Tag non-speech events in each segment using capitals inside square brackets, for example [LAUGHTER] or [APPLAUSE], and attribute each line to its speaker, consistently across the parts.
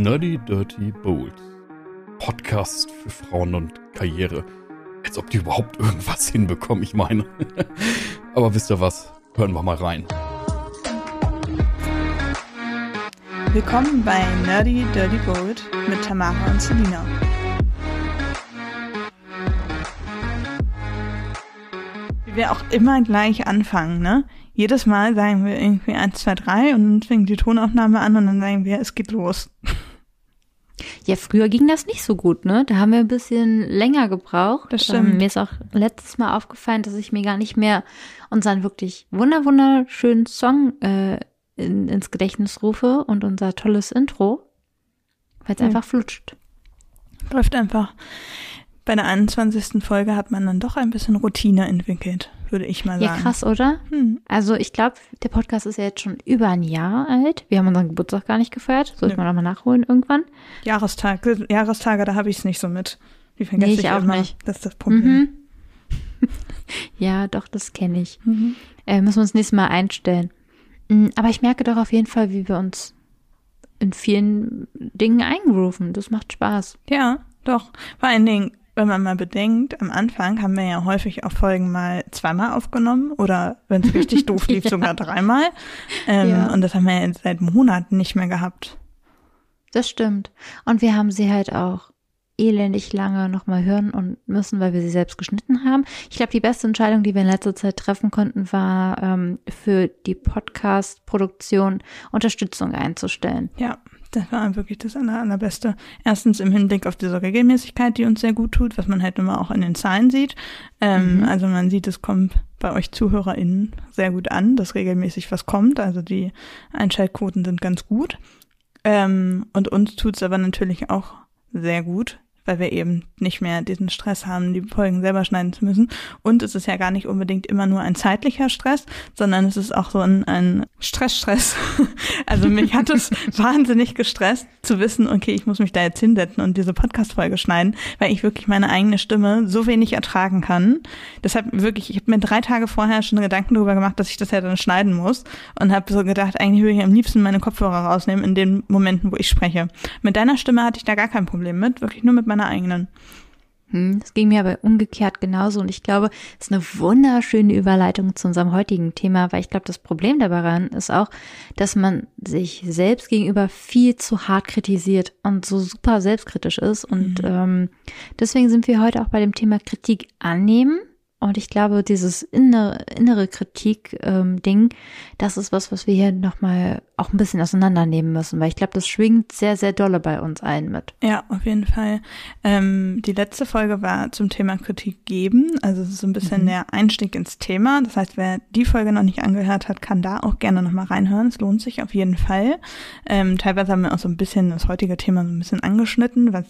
Speaker 1: Nerdy Dirty Bold. Podcast für Frauen und Karriere. Als ob die überhaupt irgendwas hinbekommen, ich meine. [LAUGHS] Aber wisst ihr was? Hören wir mal rein.
Speaker 2: Willkommen bei Nerdy Dirty Bold mit Tamara und Selina. Wie wir auch immer gleich anfangen, ne? Jedes Mal sagen wir irgendwie 1, 2, 3 und dann fängt die Tonaufnahme an und dann sagen wir, es geht los.
Speaker 3: Ja, früher ging das nicht so gut, ne? Da haben wir ein bisschen länger gebraucht.
Speaker 2: Das stimmt.
Speaker 3: Ähm, mir ist auch letztes Mal aufgefallen, dass ich mir gar nicht mehr unseren wirklich wunder wunderschönen Song äh, in, ins Gedächtnis rufe und unser tolles Intro, weil es
Speaker 2: Ja.
Speaker 3: einfach flutscht.
Speaker 2: Läuft einfach. Bei der 21. Folge hat man dann doch ein bisschen Routine entwickelt, würde ich mal
Speaker 3: Ja,
Speaker 2: sagen.
Speaker 3: krass, oder?
Speaker 2: Hm.
Speaker 3: Also ich glaube, der Podcast ist ja jetzt schon über ein Jahr alt. Wir haben unseren Geburtstag gar nicht gefeiert. Sollte
Speaker 2: Nö.
Speaker 3: man nochmal nachholen irgendwann.
Speaker 2: Jahrestag, Jahrestage, da habe ich es nicht so mit. Die vergesse
Speaker 3: Nee, ich
Speaker 2: ich
Speaker 3: auch
Speaker 2: immer.
Speaker 3: nicht.
Speaker 2: Das ist das Problem.
Speaker 3: Mhm. [LAUGHS] ja, doch, das kenne ich.
Speaker 2: Mhm.
Speaker 3: Äh, müssen wir uns nächstes Mal einstellen. Mm, Aber ich merke doch auf jeden Fall, wie wir uns in vielen Dingen eingrooven. Das macht Spaß.
Speaker 2: Ja, doch. Vor allen Dingen, wenn man mal bedenkt, am Anfang haben wir ja häufig auch Folgen mal zweimal aufgenommen oder wenn es richtig doof [LAUGHS] lief,
Speaker 3: Ja.
Speaker 2: sogar dreimal. Ähm,
Speaker 3: Ja.
Speaker 2: Und das haben wir ja seit Monaten nicht mehr gehabt.
Speaker 3: Das stimmt. Und wir haben sie halt auch elendig lange nochmal hören und müssen, weil wir sie selbst geschnitten haben. Ich glaube, die beste Entscheidung, die wir in letzter Zeit treffen konnten, war ähm, für die Podcast-Produktion Unterstützung einzustellen.
Speaker 2: Ja, das war wirklich das aller, allerbeste. Erstens im Hinblick auf diese Regelmäßigkeit, die uns sehr gut tut, was man halt immer auch in den Zahlen sieht. Ähm,
Speaker 3: Mhm.
Speaker 2: Also man sieht, es kommt bei euch ZuhörerInnen sehr gut an, dass regelmäßig was kommt. Also die Einschaltquoten sind ganz gut. Ähm, und uns tut's aber natürlich auch sehr gut, weil wir eben nicht mehr diesen Stress haben, die Folgen selber schneiden zu müssen. Und es ist ja gar nicht unbedingt immer nur ein zeitlicher Stress, sondern es ist auch so ein, ein Stress-Stress. [LAUGHS] Also mich hat es [LAUGHS] wahnsinnig gestresst zu wissen, okay, ich muss mich da jetzt hinsetzen und diese Podcast-Folge schneiden, weil ich wirklich meine eigene Stimme so wenig ertragen kann. Deshalb wirklich, ich habe mir drei Tage vorher schon Gedanken darüber gemacht, dass ich das ja dann schneiden muss und habe so gedacht, eigentlich würde ich am liebsten meine Kopfhörer rausnehmen in den Momenten, wo ich spreche. Mit deiner Stimme hatte ich da gar kein Problem mit, wirklich nur mit meiner eigenen.
Speaker 3: Hm, Das ging mir aber umgekehrt genauso. Und ich glaube, es ist eine wunderschöne Überleitung zu unserem heutigen Thema, weil ich glaube, das Problem daran ist auch, dass man sich selbst gegenüber viel zu hart kritisiert und so super selbstkritisch ist. Und ähm, deswegen sind wir heute auch bei dem Thema Kritik annehmen. Und ich glaube, dieses innere, innere Kritik-Ding, das ist was, was wir hier nochmal auch ein bisschen auseinandernehmen müssen, weil ich glaube, das schwingt sehr, sehr dolle bei uns allen mit.
Speaker 2: Ja, auf jeden Fall. Ähm, die letzte Folge war zum Thema Kritik geben. Also es ist so ein bisschen
Speaker 3: Mhm.
Speaker 2: der Einstieg ins Thema. Das heißt, wer die Folge noch nicht angehört hat, kann da auch gerne nochmal reinhören. Es lohnt sich auf jeden Fall. Ähm, teilweise haben wir auch so ein bisschen das heutige Thema so ein bisschen angeschnitten, was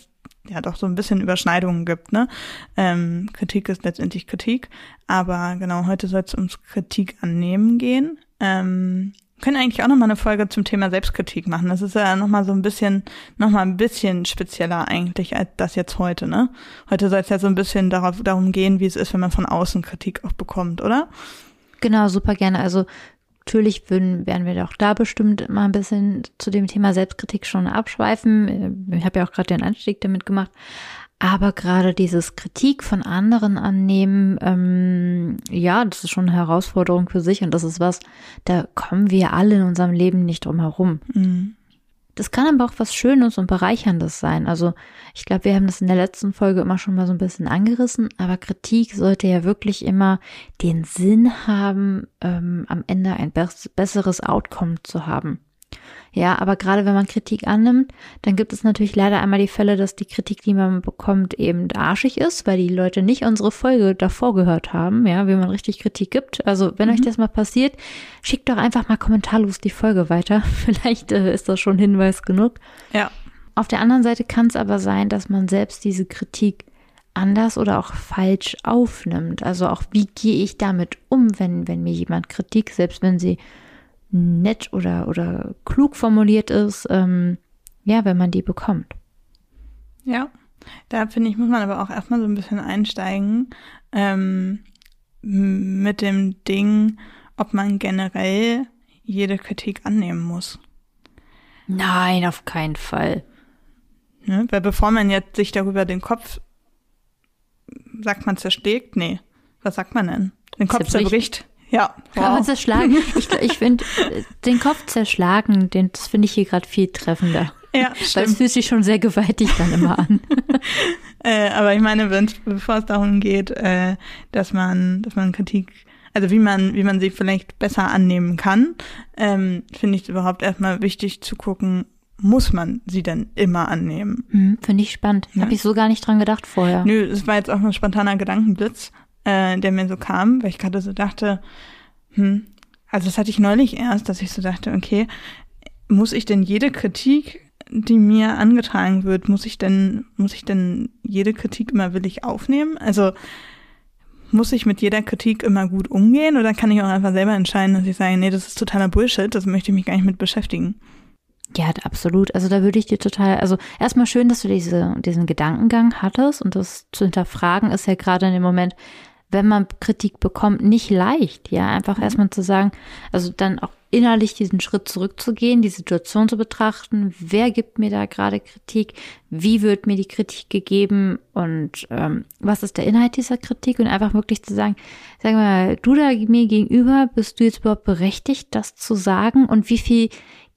Speaker 2: ja doch so ein bisschen Überschneidungen gibt. Ne? Ähm, Kritik ist letztendlich Kritik. Aber genau, heute soll es ums Kritik annehmen gehen. Ähm, können eigentlich auch nochmal eine Folge zum Thema Selbstkritik machen. Das ist ja nochmal so ein bisschen, nochmal ein bisschen spezieller eigentlich als das jetzt heute, ne? Heute soll es ja so ein bisschen darauf, darum gehen, wie es ist, wenn man von außen Kritik auch bekommt, oder?
Speaker 3: Genau, super gerne. Also natürlich würden, werden wir auch da bestimmt mal ein bisschen zu dem Thema Selbstkritik schon abschweifen. Ich habe ja auch gerade den Anstieg damit gemacht. Aber gerade dieses Kritik von anderen annehmen, ähm, ja, das ist schon eine Herausforderung für sich und das ist was, da kommen wir alle in unserem Leben nicht drum herum.
Speaker 2: Mhm.
Speaker 3: Das kann aber auch was Schönes und Bereicherndes sein. Also ich glaube, wir haben das in der letzten Folge immer schon mal so ein bisschen angerissen, aber Kritik sollte ja wirklich immer den Sinn haben, ähm, am Ende ein bess besseres Outcome zu haben. Ja, aber gerade wenn man Kritik annimmt, dann gibt es natürlich leider einmal die Fälle, dass die Kritik, die man bekommt, eben arschig ist, weil die Leute nicht unsere Folge davor gehört haben, ja, wie man richtig Kritik gibt. Also, wenn euch das mal passiert, schickt doch einfach mal kommentarlos die Folge weiter. [LAUGHS] Vielleicht äh, ist das schon Hinweis genug.
Speaker 2: Ja.
Speaker 3: Auf der anderen Seite kann es aber sein, dass man selbst diese Kritik anders oder auch falsch aufnimmt. Also auch wie gehe ich damit um, wenn, wenn mir jemand Kritik, selbst wenn sie nett oder, oder klug formuliert ist, ähm, ja, wenn man die bekommt.
Speaker 2: Ja. Da finde ich, muss man aber auch erstmal so ein bisschen einsteigen ähm, mit dem Ding, ob man generell jede Kritik annehmen muss.
Speaker 3: Nein, auf keinen Fall.
Speaker 2: Ne? Weil bevor man jetzt sich darüber den Kopf, sagt man zerschlägt? Nee. Was sagt man denn? Den Kopf zerbricht. Ja.
Speaker 3: Wow. Kann man zerschlagen? ich ich finde, äh, den Kopf zerschlagen, den, das finde ich hier gerade viel treffender.
Speaker 2: Ja,
Speaker 3: Weil es fühlt sich schon sehr gewaltig dann immer an. [LAUGHS]
Speaker 2: äh, aber ich meine, bevor es darum geht, äh, dass man, dass man Kritik, also wie man, wie man sie vielleicht besser annehmen kann, ähm, finde ich es überhaupt erstmal wichtig zu gucken, muss man sie denn immer annehmen?
Speaker 3: Hm, finde ich spannend. Ja? Habe ich so gar nicht dran gedacht vorher.
Speaker 2: Nö, es war jetzt auch ein spontaner Gedankenblitz, äh, der mir so kam, weil ich gerade so dachte, hm, also das hatte ich neulich erst, dass ich so dachte, okay, muss ich denn jede Kritik, die mir angetragen wird, muss ich denn, muss ich denn jede Kritik immer willig aufnehmen? Also muss ich mit jeder Kritik immer gut umgehen oder kann ich auch einfach selber entscheiden, dass ich sage, nee, das ist totaler Bullshit, das möchte ich mich gar nicht mit beschäftigen?
Speaker 3: Ja, absolut. Also da würde ich dir total, also erstmal schön, dass du diese, diesen Gedankengang hattest und das zu hinterfragen ist ja gerade in dem Moment, wenn man Kritik bekommt, nicht leicht. Ja, einfach mhm. erstmal zu sagen, also dann auch innerlich diesen Schritt zurückzugehen, die Situation zu betrachten, wer gibt mir da gerade Kritik, wie wird mir die Kritik gegeben und ähm, was ist der Inhalt dieser Kritik und einfach wirklich zu sagen, sag mal, du da mir gegenüber, bist du jetzt überhaupt berechtigt, das zu sagen und wie viel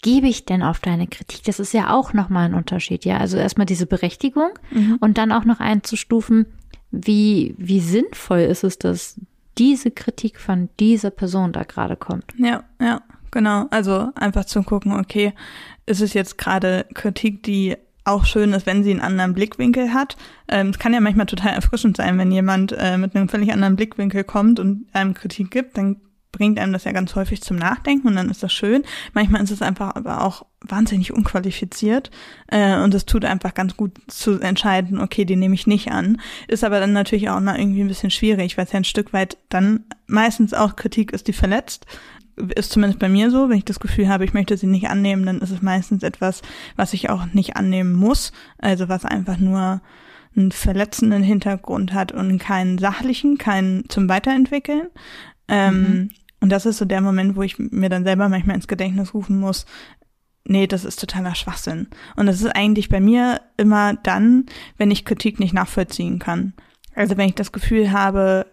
Speaker 3: gebe ich denn auf deine Kritik? Das ist ja auch nochmal ein Unterschied, ja. Also erstmal diese Berechtigung mhm. und dann auch noch einzustufen, wie, wie sinnvoll ist es, dass diese Kritik von dieser Person da gerade kommt.
Speaker 2: Ja, ja, genau. Also einfach zu gucken, okay, ist es jetzt gerade Kritik, die auch schön ist, wenn sie einen anderen Blickwinkel hat. Ähm, es kann ja manchmal total erfrischend sein, wenn jemand äh, mit einem völlig anderen Blickwinkel kommt und einem Kritik gibt, dann bringt einem das ja ganz häufig zum Nachdenken und dann ist das schön. Manchmal ist es einfach aber auch wahnsinnig unqualifiziert äh, und es tut einfach ganz gut zu entscheiden, okay, die nehme ich nicht an. Ist aber dann natürlich auch mal irgendwie ein bisschen schwierig, weil es ja ein Stück weit dann meistens auch Kritik ist, die verletzt. Ist zumindest bei mir so, wenn ich das Gefühl habe, ich möchte sie nicht annehmen, dann ist es meistens etwas, was ich auch nicht annehmen muss. Also was einfach nur einen verletzenden Hintergrund hat und keinen sachlichen, keinen zum Weiterentwickeln. Ähm, mhm. Und das ist so der Moment, wo ich mir dann selber manchmal ins Gedächtnis rufen muss, nee, das ist totaler Schwachsinn. Und das ist eigentlich bei mir immer dann, wenn ich Kritik nicht nachvollziehen kann. Also wenn ich das Gefühl habe,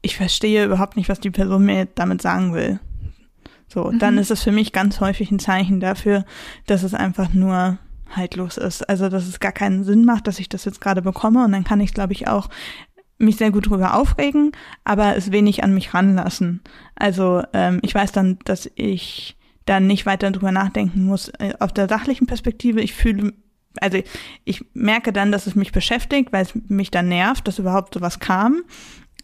Speaker 2: ich verstehe überhaupt nicht, was die Person mir damit sagen will. So, mhm. dann ist es für mich ganz häufig ein Zeichen dafür, dass es einfach nur haltlos ist. Also, dass es gar keinen Sinn macht, dass ich das jetzt gerade bekomme. Und dann kann ich, glaube ich, auch mich sehr gut drüber aufregen, aber es wenig an mich ranlassen. Also ähm, ich weiß dann, dass ich dann nicht weiter drüber nachdenken muss. Äh, auf der sachlichen Perspektive, ich fühle, also ich merke dann, dass es mich beschäftigt, weil es mich dann nervt, dass überhaupt sowas kam. Mhm.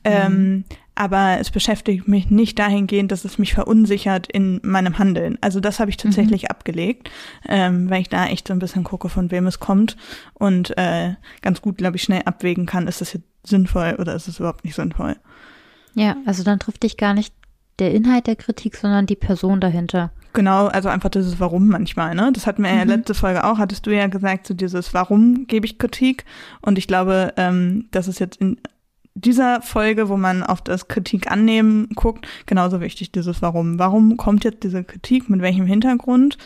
Speaker 2: Ähm, aber es beschäftigt mich nicht dahingehend, dass es mich verunsichert in meinem Handeln. Also das habe ich tatsächlich mhm. abgelegt, ähm, weil ich da echt so ein bisschen gucke, von wem es kommt und äh, ganz gut, glaube ich, schnell abwägen kann, ist das jetzt sinnvoll oder ist es überhaupt nicht sinnvoll.
Speaker 3: Ja, also dann trifft dich gar nicht der Inhalt der Kritik, sondern die Person dahinter.
Speaker 2: Genau, also einfach dieses Warum manchmal, ne? Das hatten wir mhm. ja letzte Folge auch, hattest du ja gesagt, so dieses Warum gebe ich Kritik. Und ich glaube, ähm, das ist jetzt in dieser Folge, wo man auf das Kritik annehmen guckt, genauso wichtig, dieses Warum. Warum kommt jetzt diese Kritik, mit welchem Hintergrund?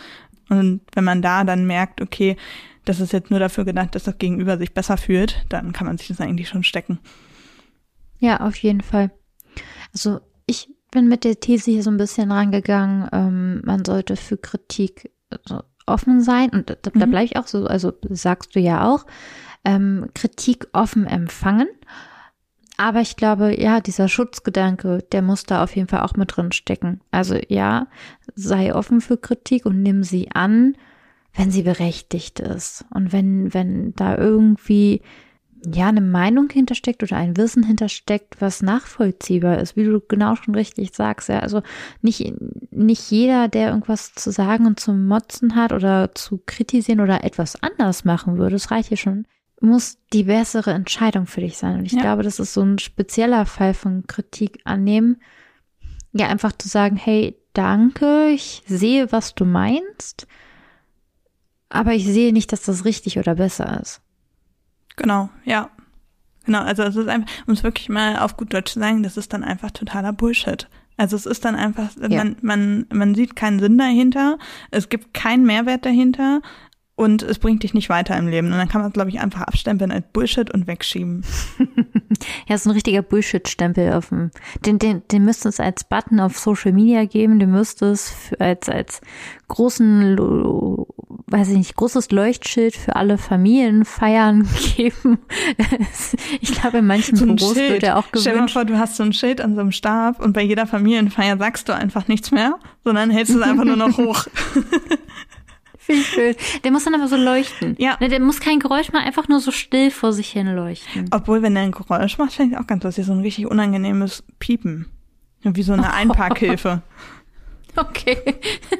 Speaker 2: Und wenn man da dann merkt, okay, das ist jetzt nur dafür gedacht, dass das Gegenüber sich besser fühlt, dann kann man sich das eigentlich schon stecken.
Speaker 3: Ja, auf jeden Fall. Also ich bin mit der These hier so ein bisschen rangegangen, ähm, man sollte für Kritik also offen sein und da, da mhm. bleibe ich auch so, also sagst du ja auch, ähm, Kritik offen empfangen. Aber ich glaube, ja, dieser Schutzgedanke, der muss da auf jeden Fall auch mit drin stecken. Also ja, sei offen für Kritik und nimm sie an, wenn sie berechtigt ist und wenn, wenn da irgendwie ja eine Meinung hintersteckt oder ein Wissen hintersteckt, was nachvollziehbar ist, wie du genau schon richtig sagst. Ja, also nicht, nicht jeder, der irgendwas zu sagen und zu motzen hat oder zu kritisieren oder etwas anders machen würde, das reicht hier schon, muss die bessere Entscheidung für dich sein. Und ich ja. glaube, das ist so ein spezieller Fall von Kritik annehmen. Ja, einfach zu sagen, hey, danke, ich sehe, was du meinst aber ich sehe nicht, dass das richtig oder besser ist.
Speaker 2: Genau, ja. Genau, also es ist einfach, um es wirklich mal auf gut Deutsch zu sagen, das ist dann einfach totaler Bullshit. Also es ist dann einfach, ja. man, man, man sieht keinen Sinn dahinter, es gibt keinen Mehrwert dahinter und es bringt dich nicht weiter im Leben. Und dann kann man es, glaube ich, einfach abstempeln als Bullshit und wegschieben. [LAUGHS]
Speaker 3: ja, so ein richtiger Bullshit-Stempel auf dem. Den, den, den müsste es als Button auf Social Media geben, den müsste es als, als großen, weiß ich nicht, großes Leuchtschild für alle Familienfeiern [LAUGHS] geben. ich glaube, in manchen so Büros Schild. wird er auch gewünscht.
Speaker 2: Stell dir vor, du hast so ein Schild an so einem Stab und bei jeder Familienfeier sagst du einfach nichts mehr, sondern hältst es einfach nur noch [LAUGHS] hoch.
Speaker 3: Finde ich schön. Der muss dann aber so leuchten. Ja. Ne, der muss kein Geräusch machen, einfach nur so still vor sich hin leuchten.
Speaker 2: Obwohl, wenn der ein Geräusch macht, finde ich auch ganz lustig. So ein richtig unangenehmes Piepen. Wie so eine [LAUGHS] Einparkhilfe.
Speaker 3: okay.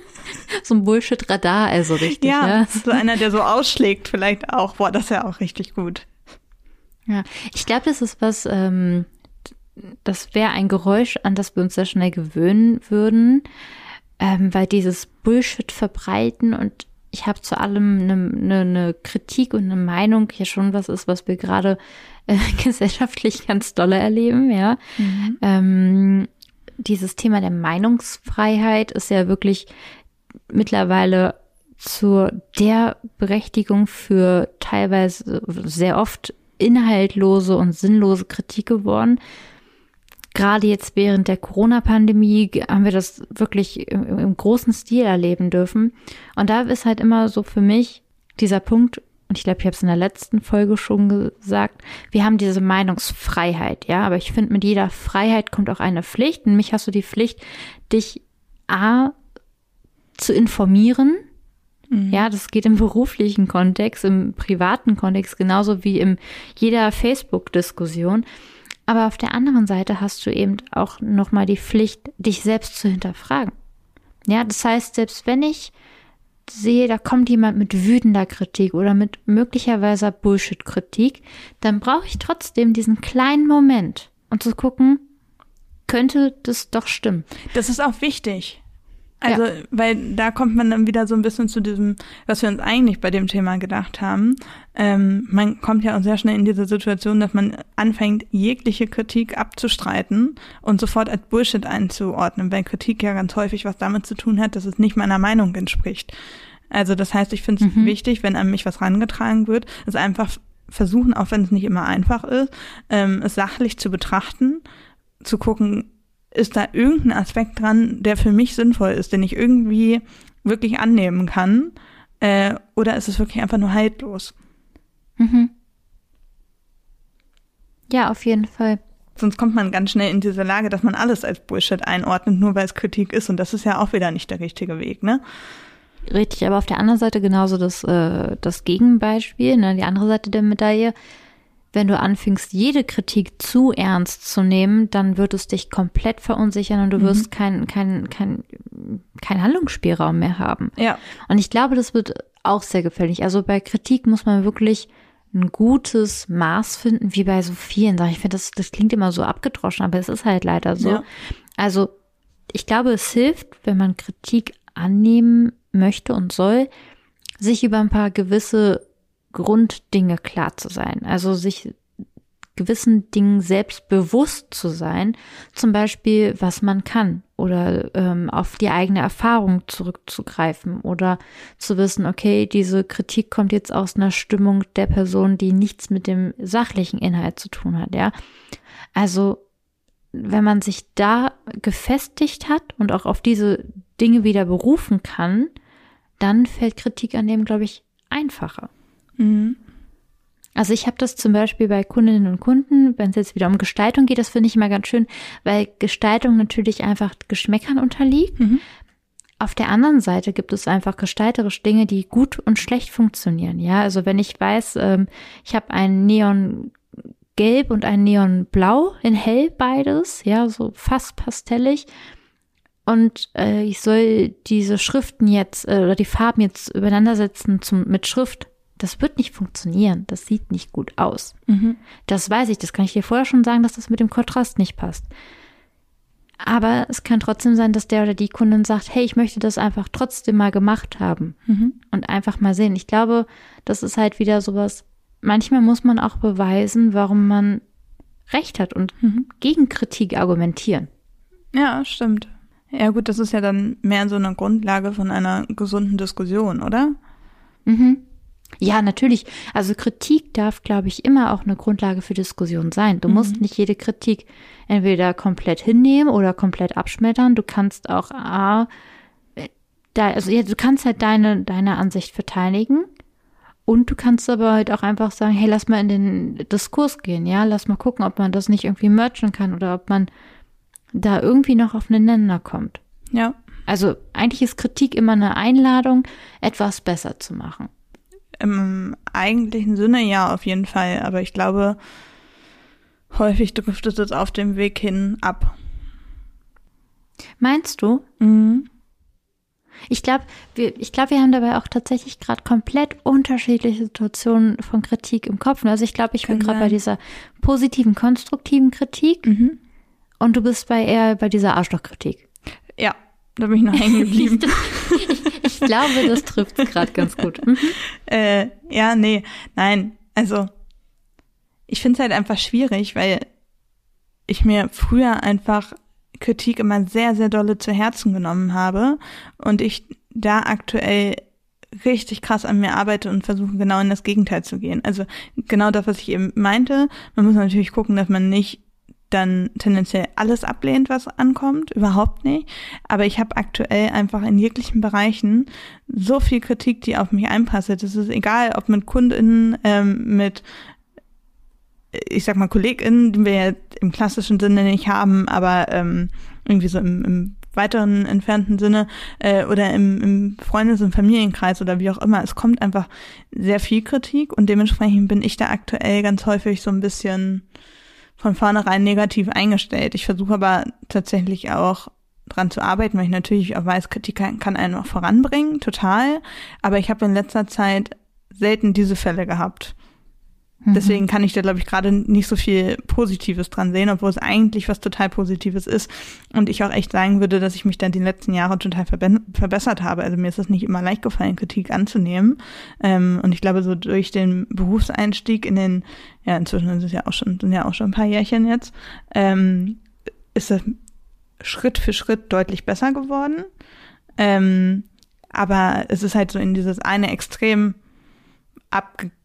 Speaker 3: [LAUGHS] so ein Bullshit-Radar, also richtig.
Speaker 2: Ja, ja, so einer, der so ausschlägt, vielleicht auch. Boah, das ist ja auch richtig gut.
Speaker 3: Ja, ich glaube, das ist was, ähm, das wäre ein Geräusch, an das wir uns sehr schnell gewöhnen würden, ähm, weil dieses Bullshit verbreiten und ich habe zu allem eine, eine, eine Kritik und eine Meinung hier schon was ist, was wir gerade äh, [LAUGHS] gesellschaftlich ganz dolle erleben, ja. Mhm. Ähm, dieses Thema der Meinungsfreiheit ist ja wirklich mittlerweile zur der Berechtigung für teilweise sehr oft inhaltlose und sinnlose Kritik geworden gerade jetzt während der Corona-Pandemie haben wir das wirklich im, im, großen Stil erleben dürfen. Und da ist halt immer so für mich dieser Punkt, und ich glaube, ich habe es in der letzten Folge schon gesagt, wir haben diese Meinungsfreiheit, ja, aber ich finde, mit jeder Freiheit kommt auch eine Pflicht. Und mich hast du die Pflicht, dich A zu informieren. Mhm. Ja, das geht im beruflichen Kontext, im privaten Kontext, genauso wie in jeder Facebook-Diskussion. Aber auf der anderen Seite hast du eben auch nochmal die Pflicht, dich selbst zu hinterfragen. Ja, das heißt, selbst wenn ich sehe, da kommt jemand mit wütender Kritik oder mit möglicherweise Bullshit-Kritik, dann brauche ich trotzdem diesen kleinen Moment und zu gucken, könnte das doch stimmen.
Speaker 2: Das ist auch wichtig. Also, ja. weil da kommt man dann wieder so ein bisschen zu diesem, was wir uns eigentlich bei dem Thema gedacht haben. Ähm, man kommt ja auch sehr schnell in diese Situation, dass man anfängt, jegliche Kritik abzustreiten und sofort als Bullshit einzuordnen, weil Kritik ja ganz häufig was damit zu tun hat, dass es nicht meiner Meinung entspricht. Also das heißt, ich finde es mhm. wichtig, wenn an mich was rangetragen wird, es einfach versuchen, auch wenn es nicht immer einfach ist, ähm, es sachlich zu betrachten, zu gucken, ist da irgendein Aspekt dran, der für mich sinnvoll ist, den ich irgendwie wirklich annehmen kann? Äh, oder ist es wirklich einfach nur haltlos?
Speaker 3: Mhm. Ja, auf jeden Fall.
Speaker 2: Sonst kommt man ganz schnell in diese Lage, dass man alles als Bullshit einordnet, nur weil es Kritik ist. Und das ist ja auch wieder nicht der richtige Weg, ne?
Speaker 3: Richtig, aber auf der anderen Seite genauso das, äh, das Gegenbeispiel, ne, die andere Seite der Medaille wenn du anfängst, jede Kritik zu ernst zu nehmen, dann wird es dich komplett verunsichern und du mhm. wirst keinen kein, kein, kein Handlungsspielraum mehr haben.
Speaker 2: Ja.
Speaker 3: Und ich glaube, das wird auch sehr gefährlich. Also bei Kritik muss man wirklich ein gutes Maß finden, wie bei so vielen Sachen. Ich finde, das, das klingt immer so abgedroschen, aber es ist halt leider so. Ja. Also ich glaube, es hilft, wenn man Kritik annehmen möchte und soll, sich über ein paar gewisse Grunddinge klar zu sein. Also sich gewissen Dingen selbst bewusst zu sein, zum Beispiel, was man kann oder ähm, auf die eigene Erfahrung zurückzugreifen oder zu wissen, okay, diese Kritik kommt jetzt aus einer Stimmung der Person, die nichts mit dem sachlichen Inhalt zu tun hat, ja. Also, wenn man sich da gefestigt hat und auch auf diese Dinge wieder berufen kann, dann fällt Kritik an dem, glaube ich, einfacher. Mhm. Also ich habe das zum Beispiel bei Kundinnen und Kunden, wenn es jetzt wieder um Gestaltung geht, das finde ich immer ganz schön, weil Gestaltung natürlich einfach Geschmäckern unterliegt. Mhm. Auf der anderen Seite gibt es einfach gestalterisch Dinge, die gut und schlecht funktionieren. Ja, also wenn ich weiß, ähm, ich habe ein Neon Gelb und ein Neon Blau in hell beides, ja, so fast pastellig. Und äh, ich soll diese Schriften jetzt äh, oder die Farben jetzt übereinander setzen zum, mit Schrift das wird nicht funktionieren. Das sieht nicht gut aus. Mhm. Das weiß ich. Das kann ich dir vorher schon sagen, dass das mit dem Kontrast nicht passt. Aber es kann trotzdem sein, dass der oder die Kundin sagt, hey, ich möchte das einfach trotzdem mal gemacht haben mhm. und einfach mal sehen. Ich glaube, das ist halt wieder sowas. Manchmal muss man auch beweisen, warum man Recht hat und mhm. gegen Kritik argumentieren.
Speaker 2: Ja, stimmt. Ja, gut, das ist ja dann mehr so eine Grundlage von einer gesunden Diskussion, oder?
Speaker 3: Mhm. Ja, natürlich. Also Kritik darf, glaube ich, immer auch eine Grundlage für Diskussion sein. Du mhm. musst nicht jede Kritik entweder komplett hinnehmen oder komplett abschmettern. Du kannst auch, ah, da, also ja, du kannst halt deine, deine Ansicht verteidigen. Und du kannst aber halt auch einfach sagen, hey, lass mal in den Diskurs gehen, ja, lass mal gucken, ob man das nicht irgendwie merchen kann oder ob man da irgendwie noch auf einen Nenner kommt.
Speaker 2: Ja.
Speaker 3: Also eigentlich ist Kritik immer eine Einladung, etwas besser zu machen.
Speaker 2: Im eigentlichen Sinne ja, auf jeden Fall. Aber ich glaube, häufig driftet es auf dem Weg hin ab.
Speaker 3: Meinst du?
Speaker 2: Mhm.
Speaker 3: Ich glaube, wir, ich glaube, wir haben dabei auch tatsächlich gerade komplett unterschiedliche Situationen von Kritik im Kopf. Also ich glaube, ich bin gerade bei dieser positiven, konstruktiven Kritik
Speaker 2: mhm.
Speaker 3: und du bist bei eher bei dieser Arschlochkritik.
Speaker 2: Ja, da bin ich noch hängen [LAUGHS] geblieben.
Speaker 3: ich, ich, glaube, das trifft gerade ganz gut. Mhm. [LAUGHS]
Speaker 2: Äh, ja, nee, nein. Also, ich finde es halt einfach schwierig, weil ich mir früher einfach Kritik immer sehr, sehr dolle zu Herzen genommen habe und ich da aktuell richtig krass an mir arbeite und versuche genau in das Gegenteil zu gehen. Also genau das, was ich eben meinte. Man muss natürlich gucken, dass man nicht dann tendenziell alles ablehnt, was ankommt, überhaupt nicht. Aber ich habe aktuell einfach in jeglichen Bereichen so viel Kritik, die auf mich einpasst. Es ist egal, ob mit KundInnen, ähm, mit ich sag mal KollegInnen, die wir ja im klassischen Sinne nicht haben, aber ähm, irgendwie so im, im weiteren entfernten Sinne äh, oder im, im Freundes- und Familienkreis oder wie auch immer. Es kommt einfach sehr viel Kritik und dementsprechend bin ich da aktuell ganz häufig so ein bisschen von vornherein negativ eingestellt. Ich versuche aber tatsächlich auch dran zu arbeiten, weil ich natürlich auch weiß, Kritik kann, einen auch voranbringen, total. Aber ich habe in letzter Zeit selten diese Fälle gehabt. Mhm. Deswegen kann ich da, glaube ich, gerade nicht so viel Positives dran sehen, obwohl es eigentlich was total Positives ist. Und ich auch echt sagen würde, dass ich mich dann die letzten Jahre total verbessert habe. Also mir ist es nicht immer leicht gefallen, Kritik anzunehmen. Ähm, und ich glaube, so durch den Berufseinstieg in den, ja, inzwischen ist es ja auch schon, sind ja auch schon ein paar Jährchen jetzt, ähm, ist es Schritt für Schritt deutlich besser geworden. Ähm, aber es ist halt so in dieses eine Extrem abgegangen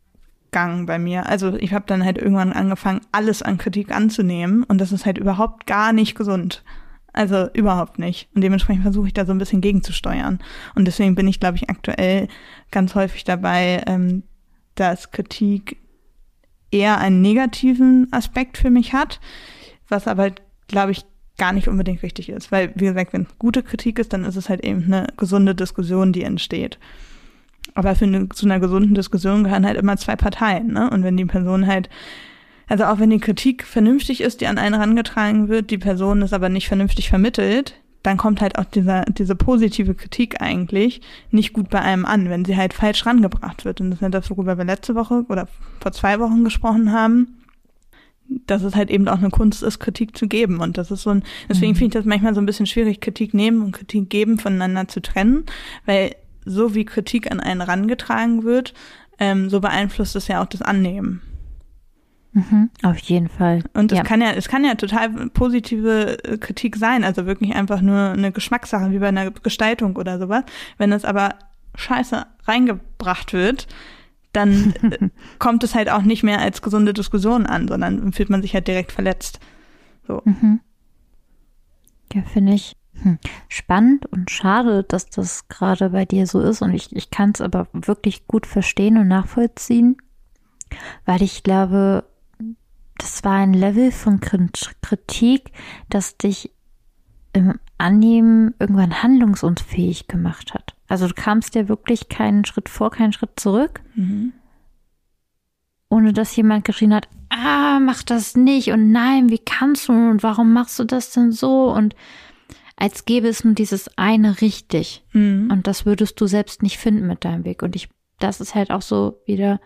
Speaker 2: gegangen bei mir. Also ich habe dann halt irgendwann angefangen, alles an Kritik anzunehmen und das ist halt überhaupt gar nicht gesund. Also überhaupt nicht. Und dementsprechend versuche ich da so ein bisschen gegenzusteuern. Und deswegen bin ich, glaube ich, aktuell ganz häufig dabei, ähm, dass Kritik eher einen negativen Aspekt für mich hat, was aber, glaube ich, gar nicht unbedingt richtig ist. Weil, wie gesagt, wenn gute Kritik ist, dann ist es halt eben eine gesunde Diskussion, die entsteht. Aber für eine, zu einer gesunden Diskussion gehören halt immer zwei Parteien, ne? Und wenn die Person halt, also auch wenn die Kritik vernünftig ist, die an einen herangetragen wird, die Person ist aber nicht vernünftig vermittelt, dann kommt halt auch dieser, diese positive Kritik eigentlich nicht gut bei einem an, wenn sie halt falsch rangebracht wird. Und das ist ja das, worüber wir letzte Woche oder vor zwei Wochen gesprochen haben dass es halt eben auch eine Kunst ist, Kritik zu geben. Und das ist so ein, deswegen mhm. finde ich das manchmal so ein bisschen schwierig, Kritik nehmen und Kritik geben voneinander zu trennen, weil so wie Kritik an einen rangetragen wird, ähm, so beeinflusst es ja auch das Annehmen.
Speaker 3: Mhm, auf jeden Fall.
Speaker 2: Und es ja. kann ja, es kann ja total positive äh, Kritik sein, also wirklich einfach nur eine Geschmackssache, wie bei einer Gestaltung oder sowas. Wenn es aber scheiße reingebracht wird, dann äh, [LAUGHS] kommt es halt auch nicht mehr als gesunde Diskussion an, sondern fühlt man sich halt direkt verletzt. So.
Speaker 3: Mhm. Ja, finde ich hm. Spannend und schade, dass das gerade bei dir so ist. Und ich, ich kann es aber wirklich gut verstehen und nachvollziehen, weil ich glaube, das war ein Level von Kritik, das dich im Annehmen irgendwann handlungsunfähig gemacht hat. Also du kamst ja wirklich keinen Schritt vor, keinen Schritt zurück,
Speaker 2: mhm.
Speaker 3: ohne dass jemand geschrien hat, ah, mach das nicht und nein, wie kannst du und warum machst du das denn so und als gäbe es nur dieses eine richtig.
Speaker 2: Mhm.
Speaker 3: Und das würdest du selbst nicht finden mit deinem Weg. Und ich, das ist halt auch so wieder,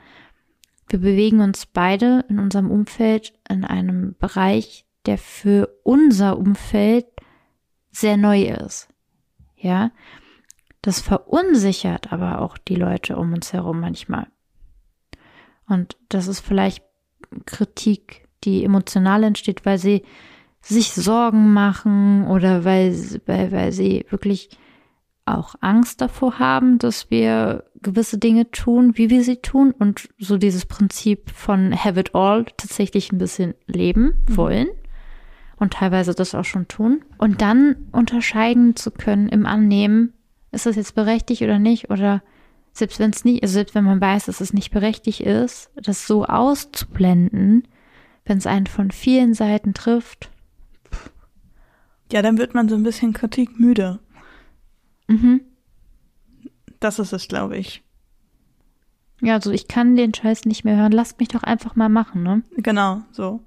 Speaker 3: wir bewegen uns beide in unserem Umfeld in einem Bereich, der für unser Umfeld sehr neu ist. Ja. Das verunsichert aber auch die Leute um uns herum manchmal. Und das ist vielleicht Kritik, die emotional entsteht, weil sie sich Sorgen machen oder weil, weil, weil sie wirklich auch Angst davor haben, dass wir gewisse Dinge tun, wie wir sie tun und so dieses Prinzip von have it all tatsächlich ein bisschen leben wollen und teilweise das auch schon tun und dann unterscheiden zu können im Annehmen, ist das jetzt berechtigt oder nicht oder selbst wenn es nicht, also selbst wenn man weiß, dass es nicht berechtigt ist, das so auszublenden, wenn es einen von vielen Seiten trifft.
Speaker 2: Ja, dann wird man so ein bisschen Kritik müde.
Speaker 3: Mhm.
Speaker 2: Das ist es, glaube ich.
Speaker 3: Ja, also ich kann den Scheiß nicht mehr hören. Lasst mich doch einfach mal machen, ne?
Speaker 2: Genau, so.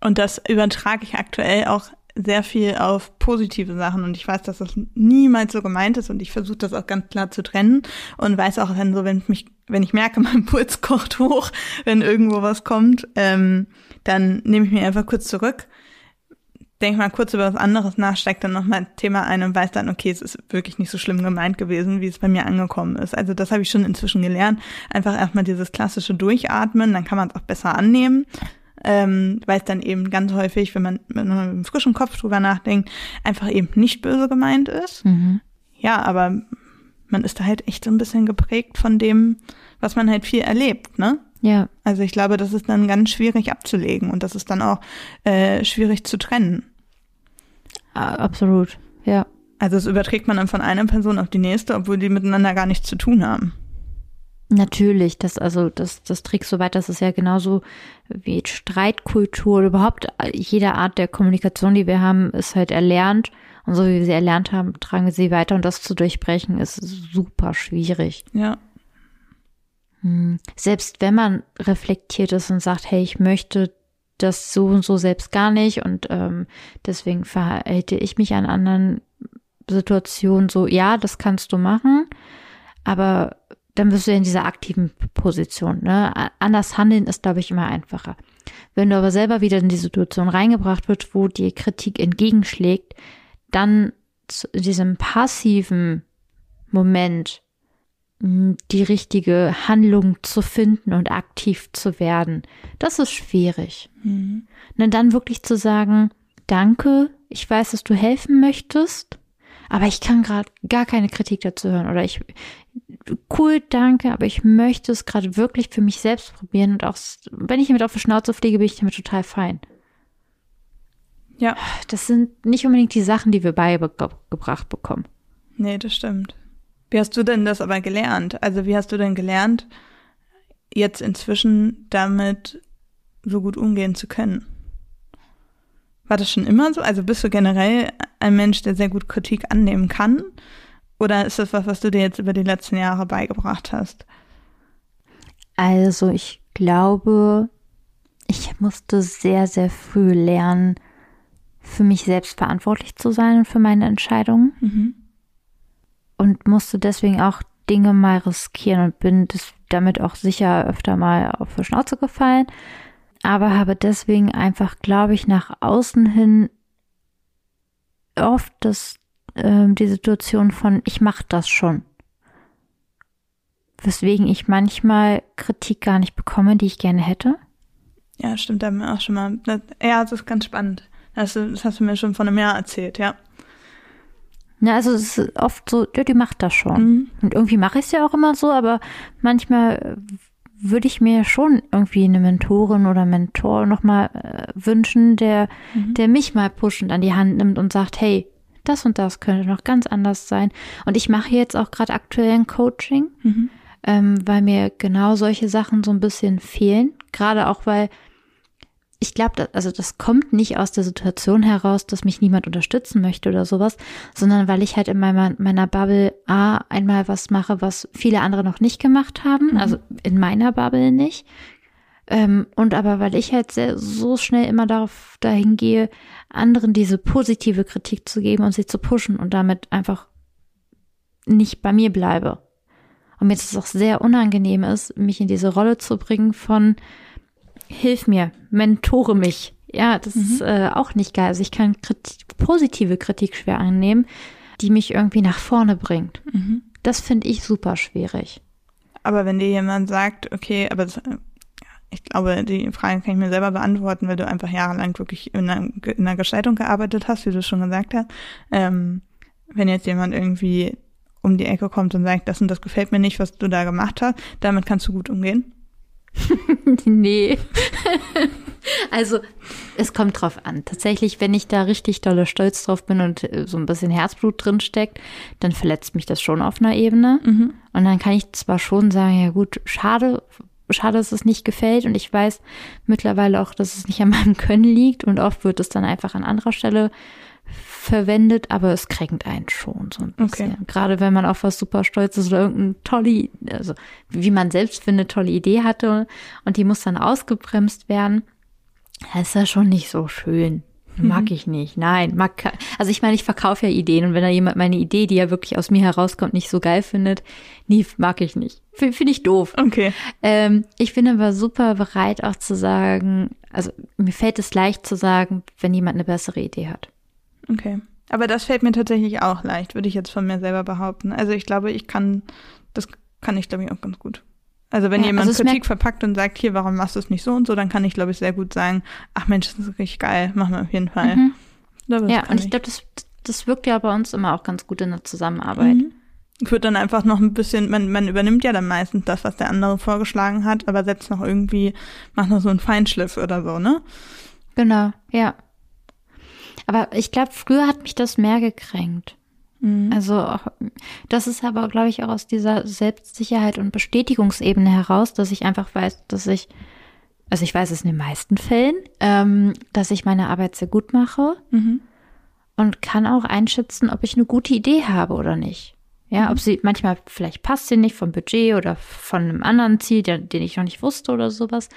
Speaker 2: Und das übertrage ich aktuell auch sehr viel auf positive Sachen und ich weiß, dass das niemals so gemeint ist und ich versuche das auch ganz klar zu trennen und weiß auch, wenn so, wenn ich mich, wenn ich merke, [LAUGHS] mein Puls kocht hoch, wenn irgendwo was kommt, ähm, dann nehme ich mich einfach kurz zurück, denke mal kurz über was anderes nach, steige dann nochmal Thema ein und weiß dann, okay, es ist wirklich nicht so schlimm gemeint gewesen, wie es bei mir angekommen ist. Also das habe ich schon inzwischen gelernt. Einfach erstmal dieses klassische Durchatmen, dann kann man es auch besser annehmen ähm, weil es dann eben ganz häufig, wenn man, wenn man mit einem frischen Kopf drüber nachdenkt, einfach eben nicht böse gemeint ist.
Speaker 3: Mhm.
Speaker 2: Ja, aber man ist da halt echt so ein bisschen geprägt von dem, was man halt viel erlebt, ne?
Speaker 3: Ja.
Speaker 2: Also ich glaube, das ist dann ganz schwierig abzulegen und das ist dann auch äh, schwierig zu trennen.
Speaker 3: Absolut, ja.
Speaker 2: Also es überträgt man dann von einer Person auf die nächste, obwohl die miteinander gar nichts zu tun haben.
Speaker 3: Natürlich, das, also, das, das trägt so weit, das ist ja genauso wie Streitkultur oder überhaupt jede Art der Kommunikation, die wir haben, ist halt erlernt. Und so wie wir sie erlernt haben, tragen wir sie weiter und das zu durchbrechen ist super schwierig.
Speaker 2: Ja.
Speaker 3: Hm. Selbst wenn man reflektiert ist und sagt, hey, ich möchte das so und so selbst gar nicht und ähm, deswegen verhalte ich mich an anderen Situationen so, ja, das kannst du machen, aber dann bist du in dieser aktiven Position. Ne? Anders handeln ist, glaube ich, immer einfacher. Wenn du aber selber wieder in die Situation reingebracht wird, wo dir Kritik entgegenschlägt, dann in diesem passiven Moment die richtige Handlung zu finden und aktiv zu werden, das ist schwierig.
Speaker 2: Mhm.
Speaker 3: Und dann wirklich zu sagen, danke, ich weiß, dass du helfen möchtest, aber ich kann gerade gar keine Kritik dazu hören oder ich, cool, danke, aber ich möchte es gerade wirklich für mich selbst probieren und auch, wenn ich damit auf die Schnauze fliege, bin ich damit total fein.
Speaker 2: Ja.
Speaker 3: Das sind nicht unbedingt die Sachen, die wir beigebracht bekommen.
Speaker 2: Nee, das stimmt. Wie hast du denn das aber gelernt? Also wie hast du denn gelernt, jetzt inzwischen damit so gut umgehen zu können? War das schon immer so? Also bist du generell ein Mensch, der sehr gut Kritik annehmen kann? Oder ist das was, was du dir jetzt über die letzten Jahre beigebracht hast?
Speaker 3: Also ich glaube, ich musste sehr, sehr früh lernen, für mich selbst verantwortlich zu sein und für meine Entscheidungen.
Speaker 2: Mhm.
Speaker 3: Und musste deswegen auch Dinge mal riskieren und bin damit auch sicher öfter mal auf die Schnauze gefallen. Aber habe deswegen einfach, glaube ich, nach außen hin oft das ähm, die Situation von, ich mache das schon. Weswegen ich manchmal Kritik gar nicht bekomme, die ich gerne hätte.
Speaker 2: Ja, stimmt, da haben wir auch schon mal. Das, ja, das ist ganz spannend. Das, das hast du mir schon von einem Jahr erzählt, ja.
Speaker 3: Ja, also es ist oft so, ja, die macht das schon.
Speaker 2: Mhm.
Speaker 3: Und irgendwie mache ich es ja auch immer so, aber manchmal würde ich mir schon irgendwie eine Mentorin oder Mentor nochmal äh, wünschen, der,
Speaker 2: Mhm.
Speaker 3: der mich mal pushend an die Hand nimmt und sagt, hey, das und das könnte noch ganz anders sein. Und ich mache jetzt auch gerade aktuell ein Coaching,
Speaker 2: Mhm.
Speaker 3: ähm, weil mir genau solche Sachen so ein bisschen fehlen. Gerade auch, weil ich glaube, also das kommt nicht aus der Situation heraus, dass mich niemand unterstützen möchte oder sowas, sondern weil ich halt in meiner, meiner Bubble A einmal was mache, was viele andere noch nicht gemacht haben,
Speaker 2: Mhm.
Speaker 3: also in meiner Bubble nicht. Ähm, und aber weil ich halt sehr, so schnell immer darauf dahin gehe, anderen diese positive Kritik zu geben und sie zu pushen und damit einfach nicht bei mir bleibe. Und mir es auch sehr unangenehm ist, mich in diese Rolle zu bringen von Hilf mir, mentore mich. Ja, das ist äh, auch nicht geil. Also ich kann Kritik, positive Kritik schwer annehmen, die mich irgendwie nach vorne bringt.
Speaker 2: Mhm.
Speaker 3: Das finde ich super schwierig.
Speaker 2: Aber wenn dir jemand sagt, okay, aber das, ich glaube, die Frage kann ich mir selber beantworten, weil du einfach jahrelang wirklich in einer, in einer Gestaltung gearbeitet hast, wie du schon gesagt hast. Ähm, wenn jetzt jemand irgendwie um die Ecke kommt und sagt, das und das gefällt mir nicht, was du da gemacht hast, damit kannst du gut umgehen? [LAUGHS]
Speaker 3: nee. also, es kommt drauf an. Tatsächlich, wenn ich da richtig dolle stolz drauf bin und äh, so ein bisschen Herzblut drin steckt, dann verletzt mich das schon auf einer Ebene.
Speaker 2: Mhm.
Speaker 3: Und dann kann ich zwar schon sagen, ja gut, schade, schade, dass es nicht gefällt. Und ich weiß mittlerweile auch, dass es nicht an meinem Können liegt. Und oft wird es dann einfach an anderer Stelle verwendet, aber es kränkt einen schon so ein bisschen.
Speaker 2: Okay.
Speaker 3: Gerade wenn man auf was super stolz ist oder irgendeine tolle, also wie man selbst findet, tolle Idee hatte und die muss dann ausgebremst werden, das ist ja schon nicht so schön. Mag ich nicht. Nein, mag, also ich meine, ich verkaufe ja Ideen und wenn da jemand meine Idee, die ja wirklich aus mir herauskommt, nicht so geil findet, nie mag ich nicht. Finde ich doof.
Speaker 2: Okay.
Speaker 3: Ähm, ich bin aber super bereit auch zu sagen, also mir fällt es leicht zu sagen, wenn jemand eine bessere Idee hat.
Speaker 2: Okay. Aber das fällt mir tatsächlich auch leicht, würde ich jetzt von mir selber behaupten. Also ich glaube, ich kann, das kann ich, glaube ich, auch ganz gut. Also wenn
Speaker 3: Ja,
Speaker 2: jemand
Speaker 3: also
Speaker 2: Kritik verpackt und sagt, hier, warum machst du es nicht so und so, dann kann ich, glaube ich, sehr gut sagen, ach Mensch, das ist richtig geil, machen wir auf jeden Fall.
Speaker 3: Mhm.
Speaker 2: Ich glaube,
Speaker 3: Ja, und ich glaube, das, das wirkt ja bei uns immer auch ganz gut in der Zusammenarbeit.
Speaker 2: Mhm. Wird dann einfach noch ein bisschen, man, man übernimmt ja dann meistens das, was der andere vorgeschlagen hat, aber setzt noch irgendwie, macht noch so einen Feinschliff oder so, ne?
Speaker 3: Genau, ja. Aber ich glaube, früher hat mich das mehr gekränkt.
Speaker 2: Mhm.
Speaker 3: Also das ist aber, glaube ich, auch aus dieser Selbstsicherheit und Bestätigungsebene heraus, dass ich einfach weiß, dass ich, also ich weiß es in den meisten Fällen, ähm, dass ich meine Arbeit sehr gut mache
Speaker 2: Mhm.
Speaker 3: und kann auch einschätzen, ob ich eine gute Idee habe oder nicht. Ja, ob sie manchmal vielleicht passt sie nicht vom Budget oder von einem anderen Ziel, der, den ich noch nicht wusste oder sowas.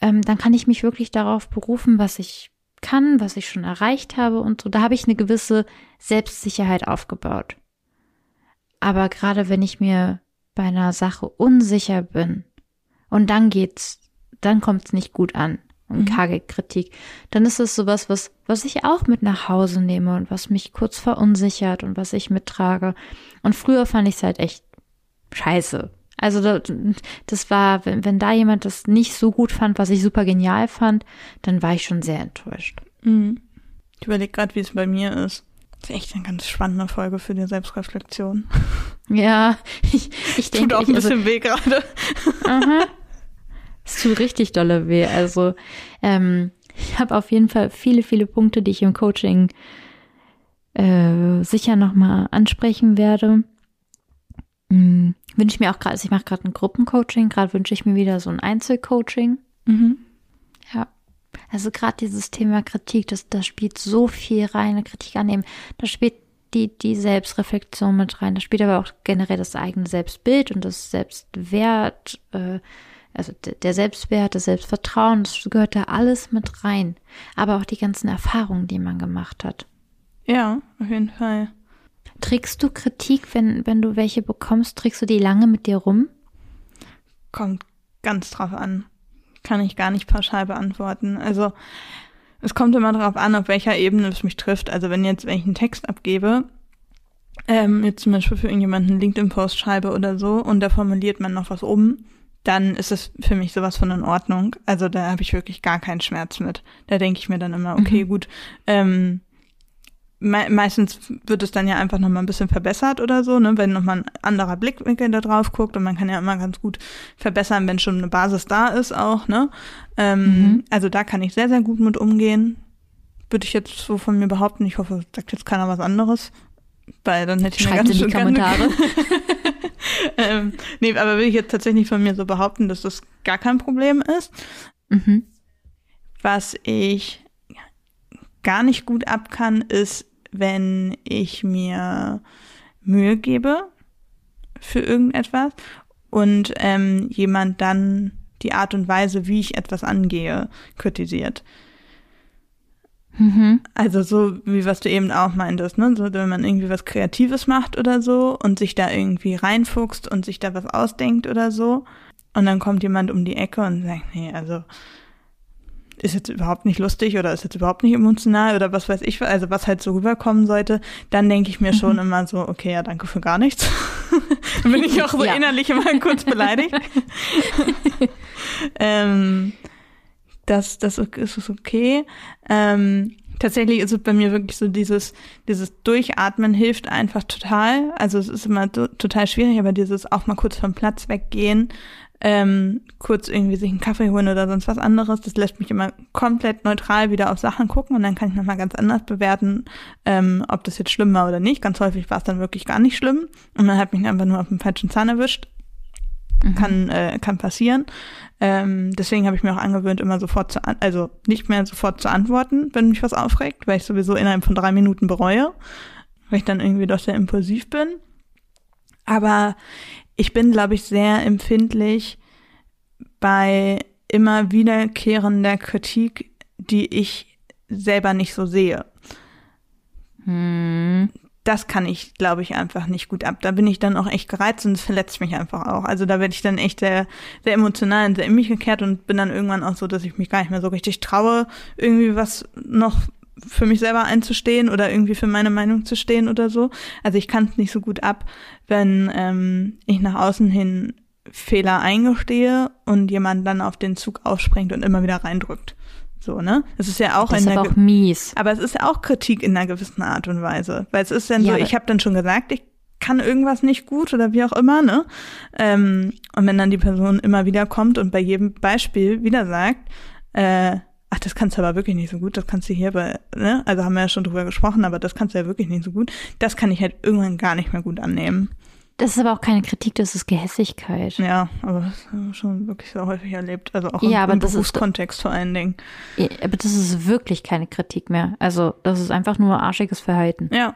Speaker 3: Ähm, dann kann ich mich wirklich darauf berufen, was ich kann, was ich schon erreicht habe und so. Da habe ich eine gewisse Selbstsicherheit aufgebaut. Aber gerade wenn ich mir bei einer Sache unsicher bin und dann geht's, dann kommt's nicht gut an und karge Kritik, dann ist es sowas, was, was ich auch mit nach Hause nehme und was mich kurz verunsichert und was ich mittrage. Und früher fand ich es halt echt scheiße. Also da- das war, wenn, wenn da jemand das nicht so gut fand, was ich super genial fand, dann war ich schon sehr enttäuscht.
Speaker 2: Mhm. Ich überlege gerade, wie es bei mir ist. Das ist echt eine ganz spannende Folge für die Selbstreflexion. [LAUGHS]
Speaker 3: Ja, [LAUGHS] ich, ich
Speaker 2: Tut
Speaker 3: denke,
Speaker 2: auch
Speaker 3: ich,
Speaker 2: ein
Speaker 3: also,
Speaker 2: bisschen weh gerade.
Speaker 3: Aha. Es tut richtig dolle weh. Also ähm, ich habe auf jeden Fall viele, viele Punkte, die ich im Coaching äh, sicher nochmal ansprechen werde. Hm, wünsche ich mir auch gerade, also ich mache gerade ein Gruppencoaching, gerade wünsche ich mir wieder so ein Einzelcoaching.
Speaker 2: Mhm.
Speaker 3: Ja. Also gerade dieses Thema Kritik, das, das spielt so viel rein, Kritik annehmen. Da spielt die, die Selbstreflexion mit rein. Da spielt aber auch generell das eigene Selbstbild und das Selbstwert, äh, also der Selbstwert, das Selbstvertrauen, das gehört da alles mit rein. Aber auch die ganzen Erfahrungen, die man gemacht hat.
Speaker 2: Ja, auf jeden Fall.
Speaker 3: Trägst du Kritik, wenn, wenn du welche bekommst, trägst du die lange mit dir rum?
Speaker 2: Kommt ganz drauf an. Kann ich gar nicht pauschal beantworten. Also es kommt immer darauf an, auf welcher Ebene es mich trifft. Also wenn jetzt, wenn ich einen Text abgebe, ähm, jetzt zum Beispiel für irgendjemanden einen LinkedIn-Post schreibe oder so und da formuliert man noch was um, dann ist es für mich sowas von in Ordnung. Also da habe ich wirklich gar keinen Schmerz mit. Da denke ich mir dann immer, okay, gut, ähm, me meistens wird es dann ja einfach nochmal ein bisschen verbessert oder so, ne, wenn nochmal ein anderer Blickwinkel da drauf guckt und man kann ja immer ganz gut verbessern, wenn schon eine Basis da ist auch, ne. Ähm,
Speaker 3: Mhm.
Speaker 2: Also da kann ich sehr, sehr gut mit umgehen. Würde ich jetzt so von mir behaupten. Ich hoffe, sagt jetzt keiner was anderes. Weil dann hätte ich eine
Speaker 3: Schreibt
Speaker 2: ganz
Speaker 3: in die Kommentare. [LAUGHS]
Speaker 2: ähm, nee, aber will ich jetzt tatsächlich von mir so behaupten, dass das gar kein Problem ist.
Speaker 3: Mhm.
Speaker 2: Was ich gar nicht gut ab kann, ist, wenn ich mir Mühe gebe für irgendetwas und ähm, jemand dann die Art und Weise, wie ich etwas angehe, kritisiert.
Speaker 3: Mhm.
Speaker 2: Also so wie was du eben auch meintest, ne? So wenn man irgendwie was Kreatives macht oder so und sich da irgendwie reinfuchst und sich da was ausdenkt oder so. Und dann kommt jemand um die Ecke und sagt, nee, also ist jetzt überhaupt nicht lustig oder ist jetzt überhaupt nicht emotional oder was weiß ich, also was halt so rüberkommen sollte, dann denke ich mir schon immer so, okay, ja, danke für gar nichts. dann [LAUGHS] bin ich auch so
Speaker 3: Ja.
Speaker 2: innerlich immer kurz beleidigt. [LAUGHS] ähm, das, das ist okay. Ähm, Tatsächlich ist es bei mir wirklich so, dieses, dieses Durchatmen hilft einfach total. Also es ist immer to total schwierig, aber dieses auch mal kurz vom Platz weggehen, ähm, kurz irgendwie sich einen Kaffee holen oder sonst was anderes, das lässt mich immer komplett neutral wieder auf Sachen gucken und dann kann ich nochmal ganz anders bewerten, ähm, ob das jetzt schlimm war oder nicht. Ganz häufig war es dann wirklich gar nicht schlimm und man hat mich einfach nur auf dem falschen Zahn erwischt. Mhm. Kann, äh, kann passieren. Ähm, deswegen habe ich mir auch angewöhnt, immer sofort zu, also nicht mehr sofort zu antworten, wenn mich was aufregt, weil ich sowieso innerhalb von drei Minuten bereue, weil ich dann irgendwie doch sehr impulsiv bin. Aber ich bin, glaube ich, sehr empfindlich bei immer wiederkehrender Kritik, die ich selber nicht so sehe. Hm das kann ich, glaube ich, einfach nicht gut ab. Da bin ich dann auch echt gereizt und es verletzt mich einfach auch. Also da werde ich dann echt sehr, sehr emotional und sehr in mich gekehrt und bin dann irgendwann auch so, dass ich mich gar nicht mehr so richtig traue, irgendwie was noch für mich selber einzustehen oder irgendwie für meine Meinung zu stehen oder so. Also ich kann es nicht so gut ab, wenn ähm, ich nach außen hin Fehler eingestehe und jemand dann auf den Zug aufspringt und immer wieder reindrückt. So, ne? Es ist ja auch
Speaker 3: das
Speaker 2: ist
Speaker 3: aber auch mies.
Speaker 2: Aber es ist ja auch Kritik in einer gewissen Art und Weise. Weil es ist dann ja, so, ich habe dann schon gesagt, ich kann irgendwas nicht gut oder wie auch immer, ne? Ähm, und wenn dann die Person immer wieder kommt und bei jedem Beispiel wieder sagt, äh, ach, das kannst du aber wirklich nicht so gut, das kannst du hier bei, ne? Also haben wir ja schon drüber gesprochen, aber das kannst du ja wirklich nicht so gut. Das kann ich halt irgendwann gar nicht mehr gut annehmen.
Speaker 3: Das ist aber auch keine Kritik, das ist Gehässigkeit.
Speaker 2: Ja, aber das haben wir schon wirklich sehr häufig erlebt. Also auch im, ja, aber im Berufskontext ist, vor allen Dingen.
Speaker 3: Ja, aber das ist wirklich keine Kritik mehr. Also das ist einfach nur arschiges Verhalten.
Speaker 2: Ja.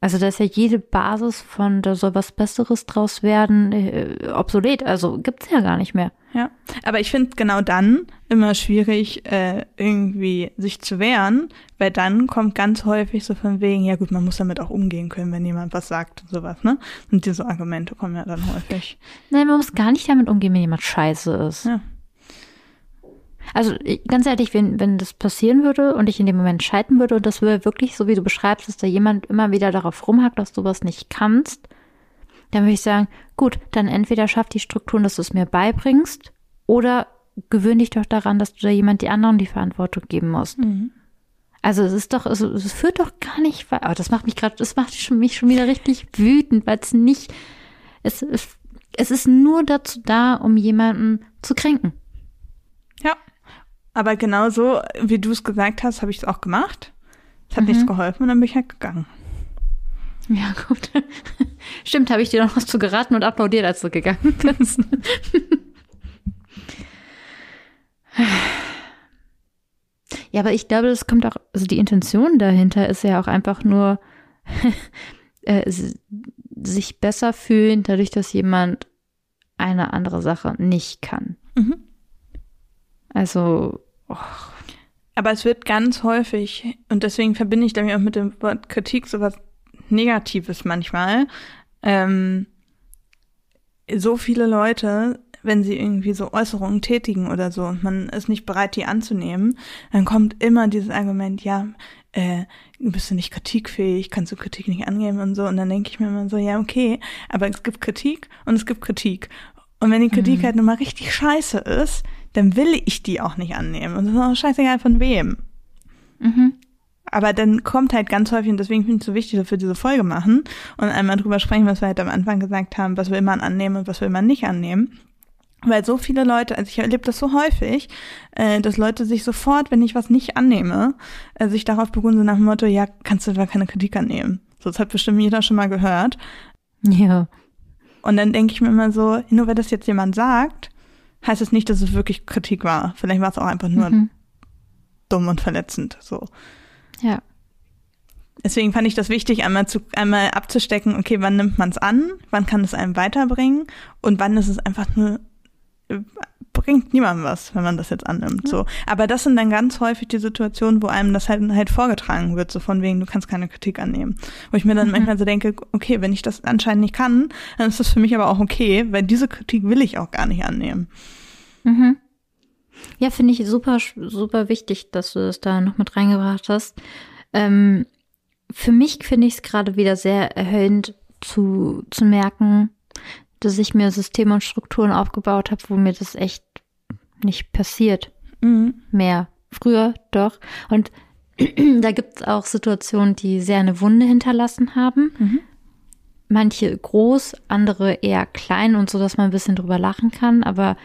Speaker 3: Also da ist ja jede Basis von, da soll was Besseres draus werden, äh, obsolet. Also gibt's ja gar nicht mehr.
Speaker 2: Ja, aber ich finde genau dann immer schwierig, äh, irgendwie sich zu wehren, weil dann kommt ganz häufig so von wegen, ja gut, man muss damit auch umgehen können, wenn jemand was sagt und sowas, ne? Und diese Argumente kommen ja dann häufig.
Speaker 3: Nein, man muss gar nicht damit umgehen, wenn jemand scheiße ist.
Speaker 2: Ja.
Speaker 3: Also ganz ehrlich, wenn, wenn das passieren würde und ich in dem Moment scheitern würde und das wäre wirklich so, wie du beschreibst, dass da jemand immer wieder darauf rumhackt, dass du was nicht kannst, dann würde ich sagen, gut, dann entweder schaff die Strukturen, dass du es mir beibringst, oder gewöhn dich doch daran, dass du da jemand die anderen die Verantwortung geben musst. Mhm. Also es ist doch, also es führt doch gar nicht weiter. Oh, das macht mich gerade, das macht mich schon wieder richtig wütend, weil es nicht, es, es, es ist nur dazu da, um jemanden zu kränken.
Speaker 2: Aber genauso, wie du es gesagt hast, habe ich es auch gemacht. Es hat mhm. nichts geholfen und dann bin ich halt gegangen.
Speaker 3: Ja, gut. [LAUGHS] Stimmt, habe ich dir noch was zu geraten und applaudiert, als du gegangen [LAUGHS] bist. ja, aber ich glaube, das kommt auch, also die Intention dahinter ist ja auch einfach nur, [LAUGHS] äh, sich besser fühlen, dadurch, dass jemand eine andere Sache nicht kann. Mhm. Also. Oh.
Speaker 2: Aber es wird ganz häufig, und deswegen verbinde ich damit auch mit dem Wort Kritik sowas Negatives manchmal. Ähm, so viele Leute, wenn sie irgendwie so Äußerungen tätigen oder so und man ist nicht bereit, die anzunehmen, dann kommt immer dieses Argument, ja, äh, bist du nicht kritikfähig, kannst du Kritik nicht annehmen und so. Und dann denke ich mir immer so, ja, okay, aber es gibt Kritik und es gibt Kritik. Und wenn die Kritik mhm. halt nun mal richtig scheiße ist, dann will ich die auch nicht annehmen. Und das ist auch scheißegal von wem. Mhm. Aber dann kommt halt ganz häufig, und deswegen finde ich es so wichtig, dass wir diese Folge machen und einmal drüber sprechen, was wir halt am Anfang gesagt haben, was will man annehmen und was will man nicht annehmen. Weil so viele Leute, also ich erlebe das so häufig, äh, dass Leute sich sofort, wenn ich was nicht annehme, äh, sich darauf beruhen, so nach dem Motto, ja, kannst du da keine Kritik annehmen. So, das hat bestimmt jeder schon mal gehört.
Speaker 3: Ja.
Speaker 2: Und dann denke ich mir immer so, nur weil das jetzt jemand sagt, heißt es nicht, dass es wirklich Kritik war. Vielleicht war es auch einfach nur mhm. dumm und verletzend. So.
Speaker 3: Ja.
Speaker 2: Deswegen fand ich das wichtig, einmal zu, einmal abzustecken, okay, wann nimmt man es an, wann kann es einem weiterbringen und wann ist es einfach nur bringt niemandem was, wenn man das jetzt annimmt. Ja. So. Aber das sind dann ganz häufig die Situationen, wo einem das halt, halt vorgetragen wird, so von wegen, du kannst keine Kritik annehmen. Wo ich mir dann mhm. manchmal so denke, okay, wenn ich das anscheinend nicht kann, dann ist das für mich aber auch okay, weil diese Kritik will ich auch gar nicht annehmen.
Speaker 3: Mhm. Ja, finde ich super, super wichtig, dass du das da noch mit reingebracht hast. Ähm, für mich finde ich es gerade wieder sehr erhellend zu, zu merken, dass ich mir Systeme und Strukturen aufgebaut habe, wo mir das echt nicht passiert. Mhm. Mehr. früher doch. Und [CLEARS THROAT] da gibt es auch Situationen, die sehr eine Wunde hinterlassen haben.
Speaker 2: Mhm.
Speaker 3: Manche groß, andere eher klein und so, dass man ein bisschen drüber lachen kann. Aber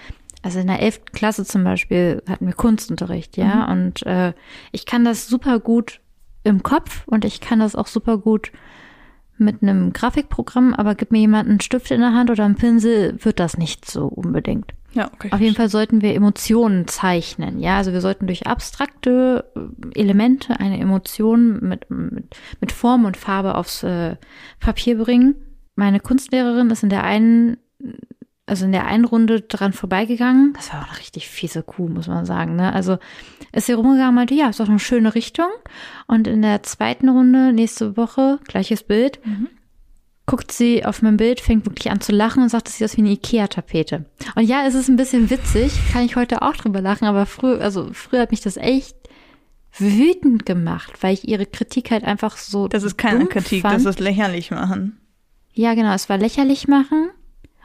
Speaker 3: also in der elften Klasse zum Beispiel hatten wir Kunstunterricht, ja.
Speaker 2: Mhm.
Speaker 3: Und äh, ich kann das super gut im Kopf und ich kann das auch super gut mit einem Grafikprogramm, aber gib mir jemand einen Stift in der Hand oder einen Pinsel, wird das nicht so unbedingt.
Speaker 2: Ja, okay.
Speaker 3: Auf jeden Fall sollten wir Emotionen zeichnen. Ja, also wir sollten durch abstrakte äh, Elemente eine Emotion mit, mit, mit Form und Farbe aufs äh, Papier bringen. Meine Kunstlehrerin ist in der einen, also in der einen Runde dran vorbeigegangen. Das war auch eine richtig fiese Kuh, muss man sagen. Ne? Also ist sie rumgegangen meinte, ja, ist doch eine schöne Richtung. Und in der zweiten Runde, nächste Woche, gleiches Bild,
Speaker 2: Mhm.
Speaker 3: guckt sie auf mein Bild, fängt wirklich an zu lachen und sagt, das sieht aus wie eine Ikea-Tapete. Und ja, es ist ein bisschen witzig, kann ich heute auch drüber lachen, aber früher, also früher hat mich das echt wütend gemacht, weil ich ihre Kritik halt einfach so.
Speaker 2: Das ist keine Kritik,
Speaker 3: fand.
Speaker 2: das ist lächerlich machen.
Speaker 3: Ja, genau, es war lächerlich machen.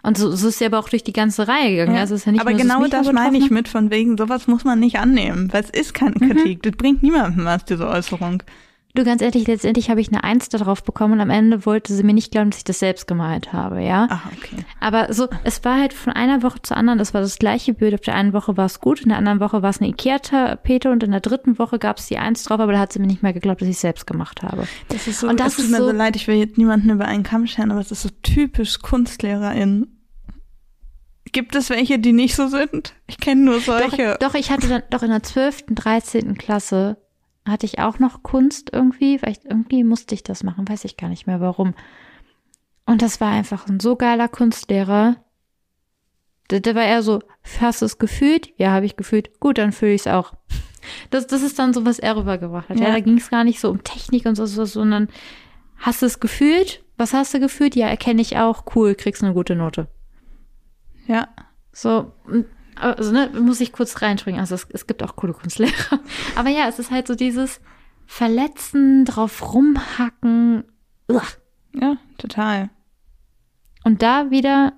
Speaker 3: Und so, so ist sie aber auch durch die ganze Reihe gegangen.
Speaker 2: Ja.
Speaker 3: Also ist ja nicht
Speaker 2: Aber
Speaker 3: nur,
Speaker 2: genau das
Speaker 3: aber
Speaker 2: meine ich mit, von wegen, sowas muss man nicht annehmen, weil es ist keine
Speaker 3: Mhm.
Speaker 2: Kritik. Das bringt niemandem was, diese Äußerung.
Speaker 3: Du, ganz ehrlich, letztendlich habe ich eine Eins darauf bekommen und am Ende wollte sie mir nicht glauben, dass ich das selbst gemalt habe, ja.
Speaker 2: Ah, okay.
Speaker 3: Aber so, es war halt von einer Woche zur anderen, das war das gleiche Bild. Auf der einen Woche war es gut, in der anderen Woche war es eine Ikea-Tapete und in der dritten Woche gab es die Eins drauf, aber da hat sie mir nicht mehr geglaubt, dass ich es selbst gemacht habe.
Speaker 2: Das ist so,
Speaker 3: Und das
Speaker 2: es tut mir so
Speaker 3: so-
Speaker 2: leid, ich will jetzt niemanden über einen Kamm scheren, aber es ist so typisch KunstlehrerInnen. Gibt es welche, die nicht so sind? Ich kenne nur solche.
Speaker 3: Doch, doch, ich hatte dann, doch in der 12., 13. Klasse hatte ich auch noch Kunst irgendwie, weil ich, irgendwie musste ich das machen, weiß ich gar nicht mehr warum. Und das war einfach ein so geiler Kunstlehrer. Der, der war eher so, hast du es gefühlt? Ja, habe ich gefühlt. Gut, dann fühle ich es auch. Das, das ist dann so, was er rübergebracht hat. Ja,
Speaker 2: Ja.
Speaker 3: da ging es gar nicht so um Technik und so, so, sondern hast du es gefühlt? Was hast du gefühlt? Ja, erkenne ich auch. Cool, kriegst eine gute Note.
Speaker 2: Ja.
Speaker 3: So, und, also, ne, muss ich kurz reinspringen. Also, es, es gibt auch coole Kunstlehrer. [LAUGHS] Aber ja, es ist halt so dieses Verletzen, drauf rumhacken. Uah.
Speaker 2: Ja, total.
Speaker 3: Und da wieder,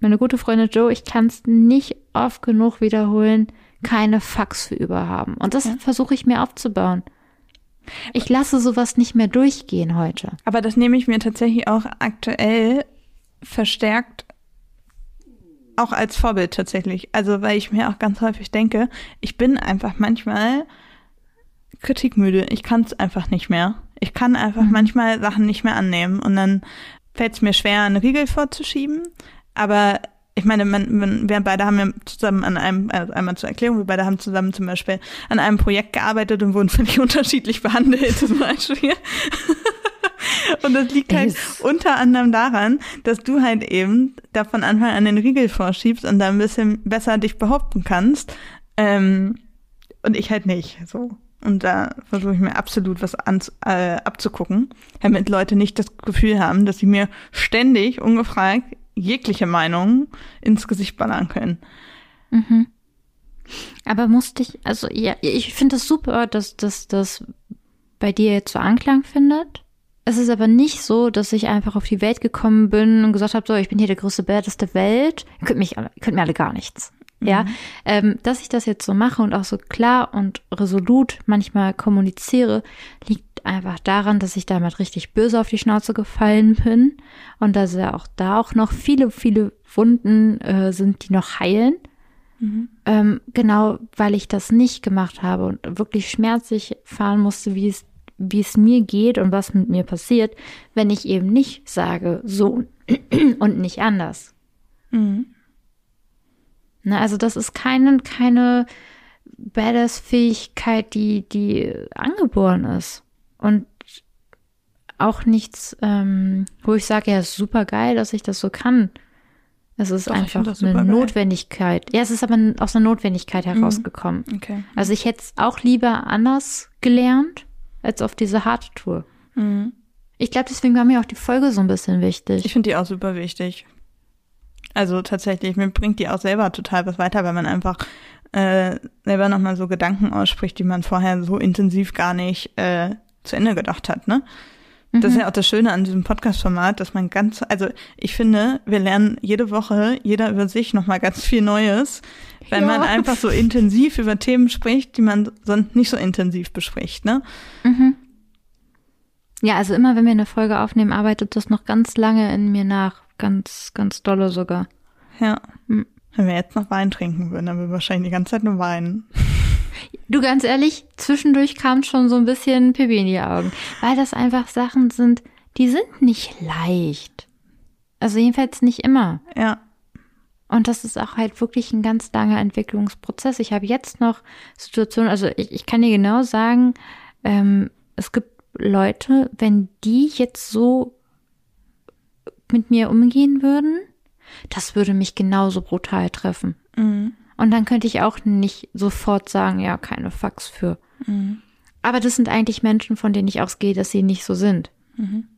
Speaker 3: meine gute Freundin Joe, ich kann es nicht oft genug wiederholen, keine Fax für überhaben. Und das
Speaker 2: Ja.
Speaker 3: versuche ich mir aufzubauen. Ich lasse sowas nicht mehr durchgehen heute.
Speaker 2: Aber das nehme ich mir tatsächlich auch aktuell verstärkt auch als Vorbild tatsächlich. Also, weil ich mir auch ganz häufig denke, ich bin einfach manchmal kritikmüde. Ich kann es einfach nicht mehr. Ich kann einfach
Speaker 3: Mhm.
Speaker 2: manchmal Sachen nicht mehr annehmen und dann fällt es mir schwer, einen Riegel vorzuschieben. Aber ich meine, man, wir beide haben ja zusammen an einem, also einmal zur Erklärung, wir beide haben zusammen zum Beispiel an einem Projekt gearbeitet und wurden [LAUGHS] völlig unterschiedlich behandelt zum Beispiel. Und das liegt halt
Speaker 3: Yes.
Speaker 2: unter anderem daran, dass du halt eben da von Anfang an den Riegel vorschiebst und da ein bisschen besser dich behaupten kannst. Ähm, und ich halt nicht. So. Und da versuche ich mir absolut was an, äh, abzugucken, damit Leute nicht das Gefühl haben, dass sie mir ständig ungefragt jegliche Meinung ins Gesicht ballern können.
Speaker 3: Mhm. Aber musste ich, also ja, ich finde es super, dass dass das bei dir jetzt so Anklang findet. Es ist aber nicht so, dass ich einfach auf die Welt gekommen bin und gesagt habe, so, ich bin hier der größte Badass der Welt. Ihr könnt mich alle, ihr könnt mir alle gar nichts. Ja, ähm, dass ich das jetzt so mache und auch so klar und resolut manchmal kommuniziere, liegt einfach daran, dass ich damit richtig böse auf die Schnauze gefallen bin und dass ja auch da auch noch viele, viele Wunden äh, sind, die noch heilen. Ähm, genau, weil ich das nicht gemacht habe und wirklich schmerzlich fahren musste, wie es, wie es mir geht und was mit mir passiert, wenn ich eben nicht sage, so [CLEARS THROAT] und nicht anders.
Speaker 2: Mhm.
Speaker 3: Ne, also das ist keine, keine Badass-Fähigkeit, die, die angeboren ist. Und auch nichts, ähm, wo ich sage, ja, super geil, dass ich das so kann. Es ist
Speaker 2: Doch,
Speaker 3: einfach eine. Notwendigkeit. Ja, es ist aber aus einer Notwendigkeit herausgekommen.
Speaker 2: Okay.
Speaker 3: Also ich hätte es auch lieber anders gelernt, als auf diese harte Tour.
Speaker 2: Mhm.
Speaker 3: Ich glaube, deswegen war mir auch die Folge so ein bisschen wichtig.
Speaker 2: Ich finde die auch super wichtig. Also tatsächlich, mir bringt die auch selber total was weiter, weil man einfach äh, selber nochmal so Gedanken ausspricht, die man vorher so intensiv gar nicht äh, zu Ende gedacht hat, ne? Das ist
Speaker 3: Mhm.
Speaker 2: ja auch das Schöne an diesem Podcast-Format, dass man ganz, also ich finde, wir lernen jede Woche, jeder über sich nochmal ganz viel Neues, weil
Speaker 3: Ja.
Speaker 2: man einfach so intensiv über Themen spricht, die man sonst nicht so intensiv bespricht, ne?
Speaker 3: Mhm. Ja, also immer wenn wir eine Folge aufnehmen, arbeitet das noch ganz lange in mir nach. Ganz, ganz dolle sogar.
Speaker 2: Ja.
Speaker 3: Mhm.
Speaker 2: Wenn wir jetzt noch Wein trinken würden, dann würden wir wahrscheinlich die ganze Zeit nur weinen.
Speaker 3: Du, ganz ehrlich, zwischendurch kam schon so ein bisschen Pipi in die Augen. Weil das einfach Sachen sind, die sind nicht leicht. Also jedenfalls nicht immer.
Speaker 2: Ja.
Speaker 3: Und das ist auch halt wirklich ein ganz langer Entwicklungsprozess. Ich habe jetzt noch Situationen, also ich, ich kann dir genau sagen, ähm, es gibt Leute, wenn die jetzt so mit mir umgehen würden, das würde mich genauso brutal treffen.
Speaker 2: Mhm.
Speaker 3: Und dann könnte ich auch nicht sofort sagen, ja, keine Fax für.
Speaker 2: Mhm.
Speaker 3: Aber das sind eigentlich Menschen, von denen ich ausgehe, dass sie nicht so sind.
Speaker 2: Mhm.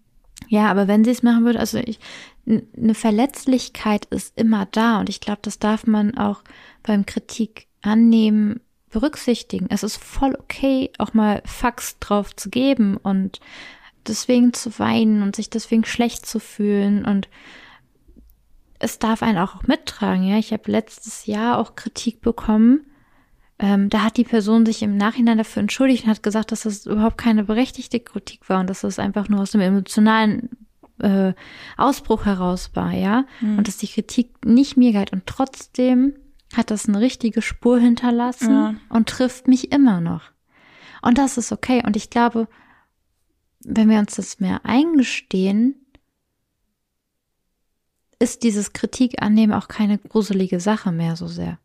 Speaker 3: Ja, aber wenn sie es machen würde, also ich, eine Verletzlichkeit ist immer da und ich glaube, das darf man auch beim Kritik annehmen, berücksichtigen. Es ist voll okay, auch mal Fax drauf zu geben und deswegen zu weinen und sich deswegen schlecht zu fühlen und es darf einen auch mittragen. Ja, ich habe letztes Jahr auch Kritik bekommen. Ähm, da hat die Person sich im Nachhinein dafür entschuldigt und hat gesagt, dass das überhaupt keine berechtigte Kritik war und dass das einfach nur aus dem emotionalen äh, Ausbruch heraus war, ja.
Speaker 2: Mhm.
Speaker 3: Und dass die Kritik nicht mir galt. Und trotzdem hat das eine richtige Spur hinterlassen
Speaker 2: Ja.
Speaker 3: und trifft mich immer noch. Und das ist okay. Und ich glaube, wenn wir uns das mehr eingestehen, ist dieses Kritik annehmen auch keine gruselige Sache mehr so sehr.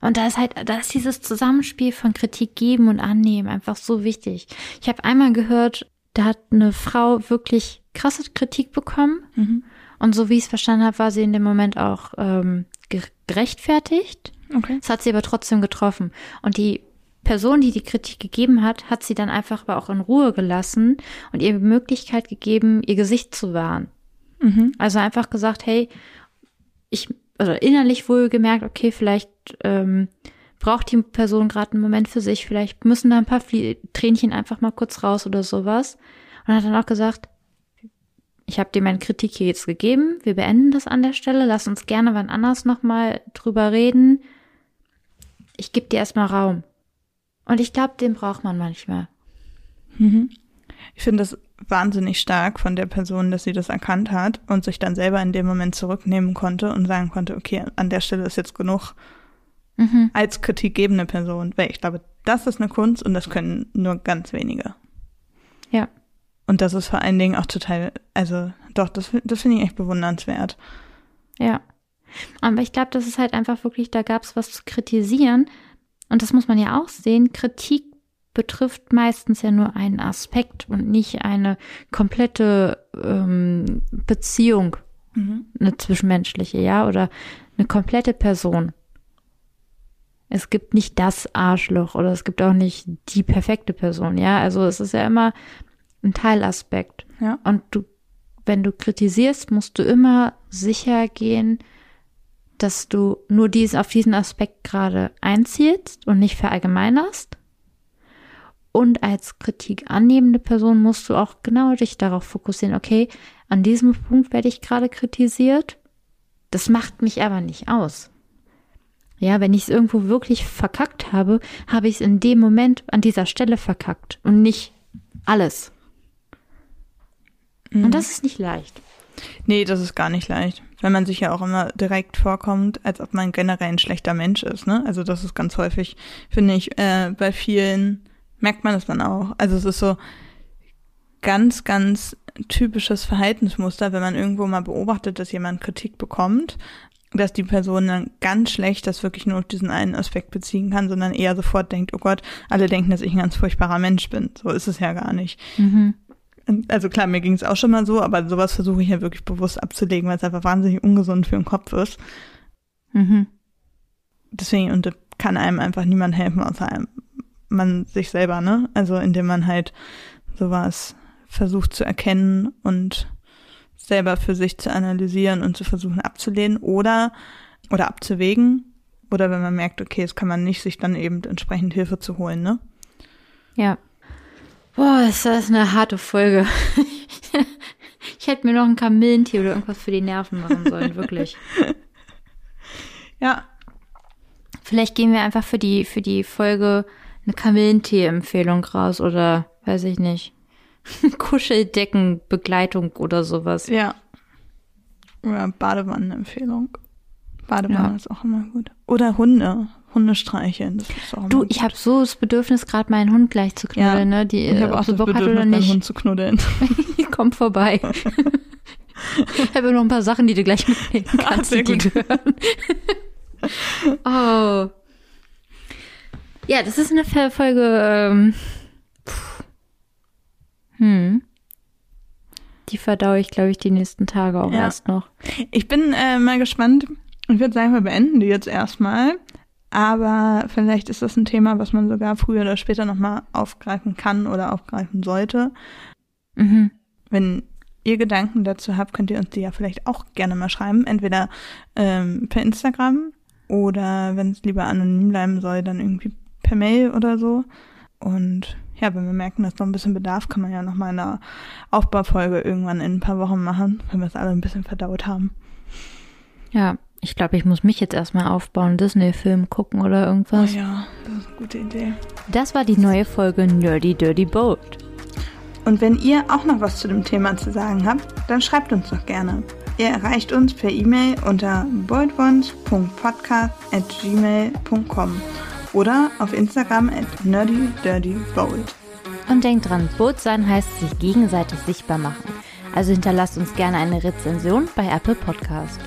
Speaker 3: Und da ist halt, da ist dieses Zusammenspiel von Kritik geben und annehmen einfach so wichtig. Ich habe einmal gehört, da hat eine Frau wirklich krasse Kritik bekommen
Speaker 2: Mhm.
Speaker 3: und so wie ich es verstanden habe, war sie in dem Moment auch ähm, ge- gerechtfertigt.
Speaker 2: Okay.
Speaker 3: Das hat sie aber trotzdem getroffen. Und die Person, die die Kritik gegeben hat, hat sie dann einfach aber auch in Ruhe gelassen und ihr die Möglichkeit gegeben, ihr Gesicht zu wahren.
Speaker 2: Mhm.
Speaker 3: Also einfach gesagt, hey, ich, also innerlich wohl gemerkt, okay, vielleicht ähm, braucht die Person gerade einen Moment für sich, vielleicht müssen da ein paar Flie Tränchen einfach mal kurz raus oder sowas. Und hat dann auch gesagt, ich habe dir meine Kritik hier jetzt gegeben, wir beenden das an der Stelle, lass uns gerne wann anders nochmal drüber reden. Ich gebe dir erstmal Raum. Und ich glaube, den braucht man manchmal.
Speaker 2: Mhm. Ich finde das wahnsinnig stark von der Person, dass sie das erkannt hat und sich dann selber in dem Moment zurücknehmen konnte und sagen konnte, okay, an der Stelle ist jetzt genug
Speaker 3: Mhm.
Speaker 2: als kritikgebende Person. Weil ich glaube, das ist eine Kunst und das können nur ganz wenige.
Speaker 3: Ja.
Speaker 2: Und das ist vor allen Dingen auch total, also doch, das, das finde ich echt bewundernswert.
Speaker 3: Ja. Aber ich glaube, das ist halt einfach wirklich, da gab es was zu kritisieren. Und das muss man ja auch sehen. Kritik betrifft meistens ja nur einen Aspekt und nicht eine komplette ähm, Beziehung, eine zwischenmenschliche, ja, oder eine komplette Person. Es gibt nicht das Arschloch oder es gibt auch nicht die perfekte Person, ja. Also es ist ja immer ein Teilaspekt.
Speaker 2: Ja.
Speaker 3: Und du, wenn du kritisierst, musst du immer sicher gehen, dass du nur dies, auf diesen Aspekt gerade einzielst und nicht verallgemeinerst. Und als Kritik annehmende Person musst du auch genau dich darauf fokussieren, okay, an diesem Punkt werde ich gerade kritisiert. Das macht mich aber nicht aus. Ja, wenn ich es irgendwo wirklich verkackt habe, habe ich es in dem Moment an dieser Stelle verkackt und nicht alles. Und das ist nicht leicht.
Speaker 2: Nee, das ist gar nicht leicht. Wenn man sich ja auch immer direkt vorkommt, als ob man generell ein schlechter Mensch ist, ne? Also das ist ganz häufig, finde ich, äh, bei vielen merkt man es dann auch. Also es ist so ganz, ganz typisches Verhaltensmuster, wenn man irgendwo mal beobachtet, dass jemand Kritik bekommt, dass die Person dann ganz schlecht das wirklich nur auf diesen einen Aspekt beziehen kann, sondern eher sofort denkt, oh Gott, alle denken, dass ich ein ganz furchtbarer Mensch bin. So ist es ja gar nicht.
Speaker 3: Mhm.
Speaker 2: Also klar, mir ging es auch schon mal so, aber sowas versuche ich ja wirklich bewusst abzulegen, weil es einfach wahnsinnig ungesund für den Kopf ist.
Speaker 3: Mhm.
Speaker 2: Deswegen, und da kann einem einfach niemand helfen, außer einem, man sich selber, ne? Also indem man halt sowas versucht zu erkennen und selber für sich zu analysieren und zu versuchen abzulehnen oder oder abzuwägen. Oder wenn man merkt, okay, das kann man nicht, sich dann eben entsprechend Hilfe zu holen, ne?
Speaker 3: Ja. Boah, ist das eine harte Folge. [LAUGHS] ich hätte mir noch ein Kamillentee oder irgendwas für die Nerven machen sollen, wirklich. [LAUGHS]
Speaker 2: Ja,
Speaker 3: Vielleicht gehen wir einfach für die, für die Folge eine Kamillentee-Empfehlung raus oder weiß ich nicht. [LAUGHS] Kuscheldeckenbegleitung oder sowas.
Speaker 2: ja. Oder Badewannenempfehlung. Badewanne
Speaker 3: Ja.
Speaker 2: ist auch immer gut. Oder Hunde. Hunde streicheln. Das ist auch immer
Speaker 3: Du, ich habe so das Bedürfnis, gerade meinen Hund gleich zu knuddeln,
Speaker 2: Ja,
Speaker 3: ne? Die,
Speaker 2: ich habe
Speaker 3: ob
Speaker 2: auch das
Speaker 3: Bock hat
Speaker 2: Bedürfnis,
Speaker 3: oder
Speaker 2: meinen
Speaker 3: nicht.
Speaker 2: Hund zu knuddeln. [LAUGHS]
Speaker 3: Komm vorbei. [LAUGHS] ich habe noch ein paar Sachen, die du gleich mitnehmen kannst,
Speaker 2: sehr
Speaker 3: die
Speaker 2: gut.
Speaker 3: gehören. oh. Ja, das ist eine Folge. Ähm, hm. Die verdaue ich, glaube ich, die nächsten Tage auch
Speaker 2: Ja.
Speaker 3: erst noch.
Speaker 2: Ich bin äh, mal gespannt. Ich würde sagen, wir beenden die jetzt erstmal. Aber vielleicht ist das ein Thema, was man sogar früher oder später nochmal aufgreifen kann oder aufgreifen sollte.
Speaker 3: Mhm.
Speaker 2: Wenn ihr Gedanken dazu habt, könnt ihr uns die ja vielleicht auch gerne mal schreiben. Entweder ähm, per Instagram oder wenn es lieber anonym bleiben soll, dann irgendwie per Mail oder so. Und ja, wenn wir merken, dass noch ein bisschen Bedarf, kann man ja nochmal eine Aufbaufolge irgendwann in ein paar Wochen machen, wenn wir es alle ein bisschen verdaut haben.
Speaker 3: Ja, ich glaube, ich muss mich jetzt erstmal aufbauen, Disney-Film gucken oder
Speaker 2: Oh
Speaker 3: irgendwas.
Speaker 2: ja, das ist eine gute Idee.
Speaker 3: Das war die neue Folge Nerdy Dirty Boat.
Speaker 2: Und wenn ihr auch noch was zu dem Thema zu sagen habt, dann schreibt uns doch gerne. Ihr erreicht uns per E-Mail unter boldwons.podcast.gmail.com oder auf Instagram at nerdydirtybold.
Speaker 3: Und denkt dran, Boot sein heißt sich gegenseitig sichtbar machen. Also hinterlasst uns gerne eine Rezension bei Apple Podcast.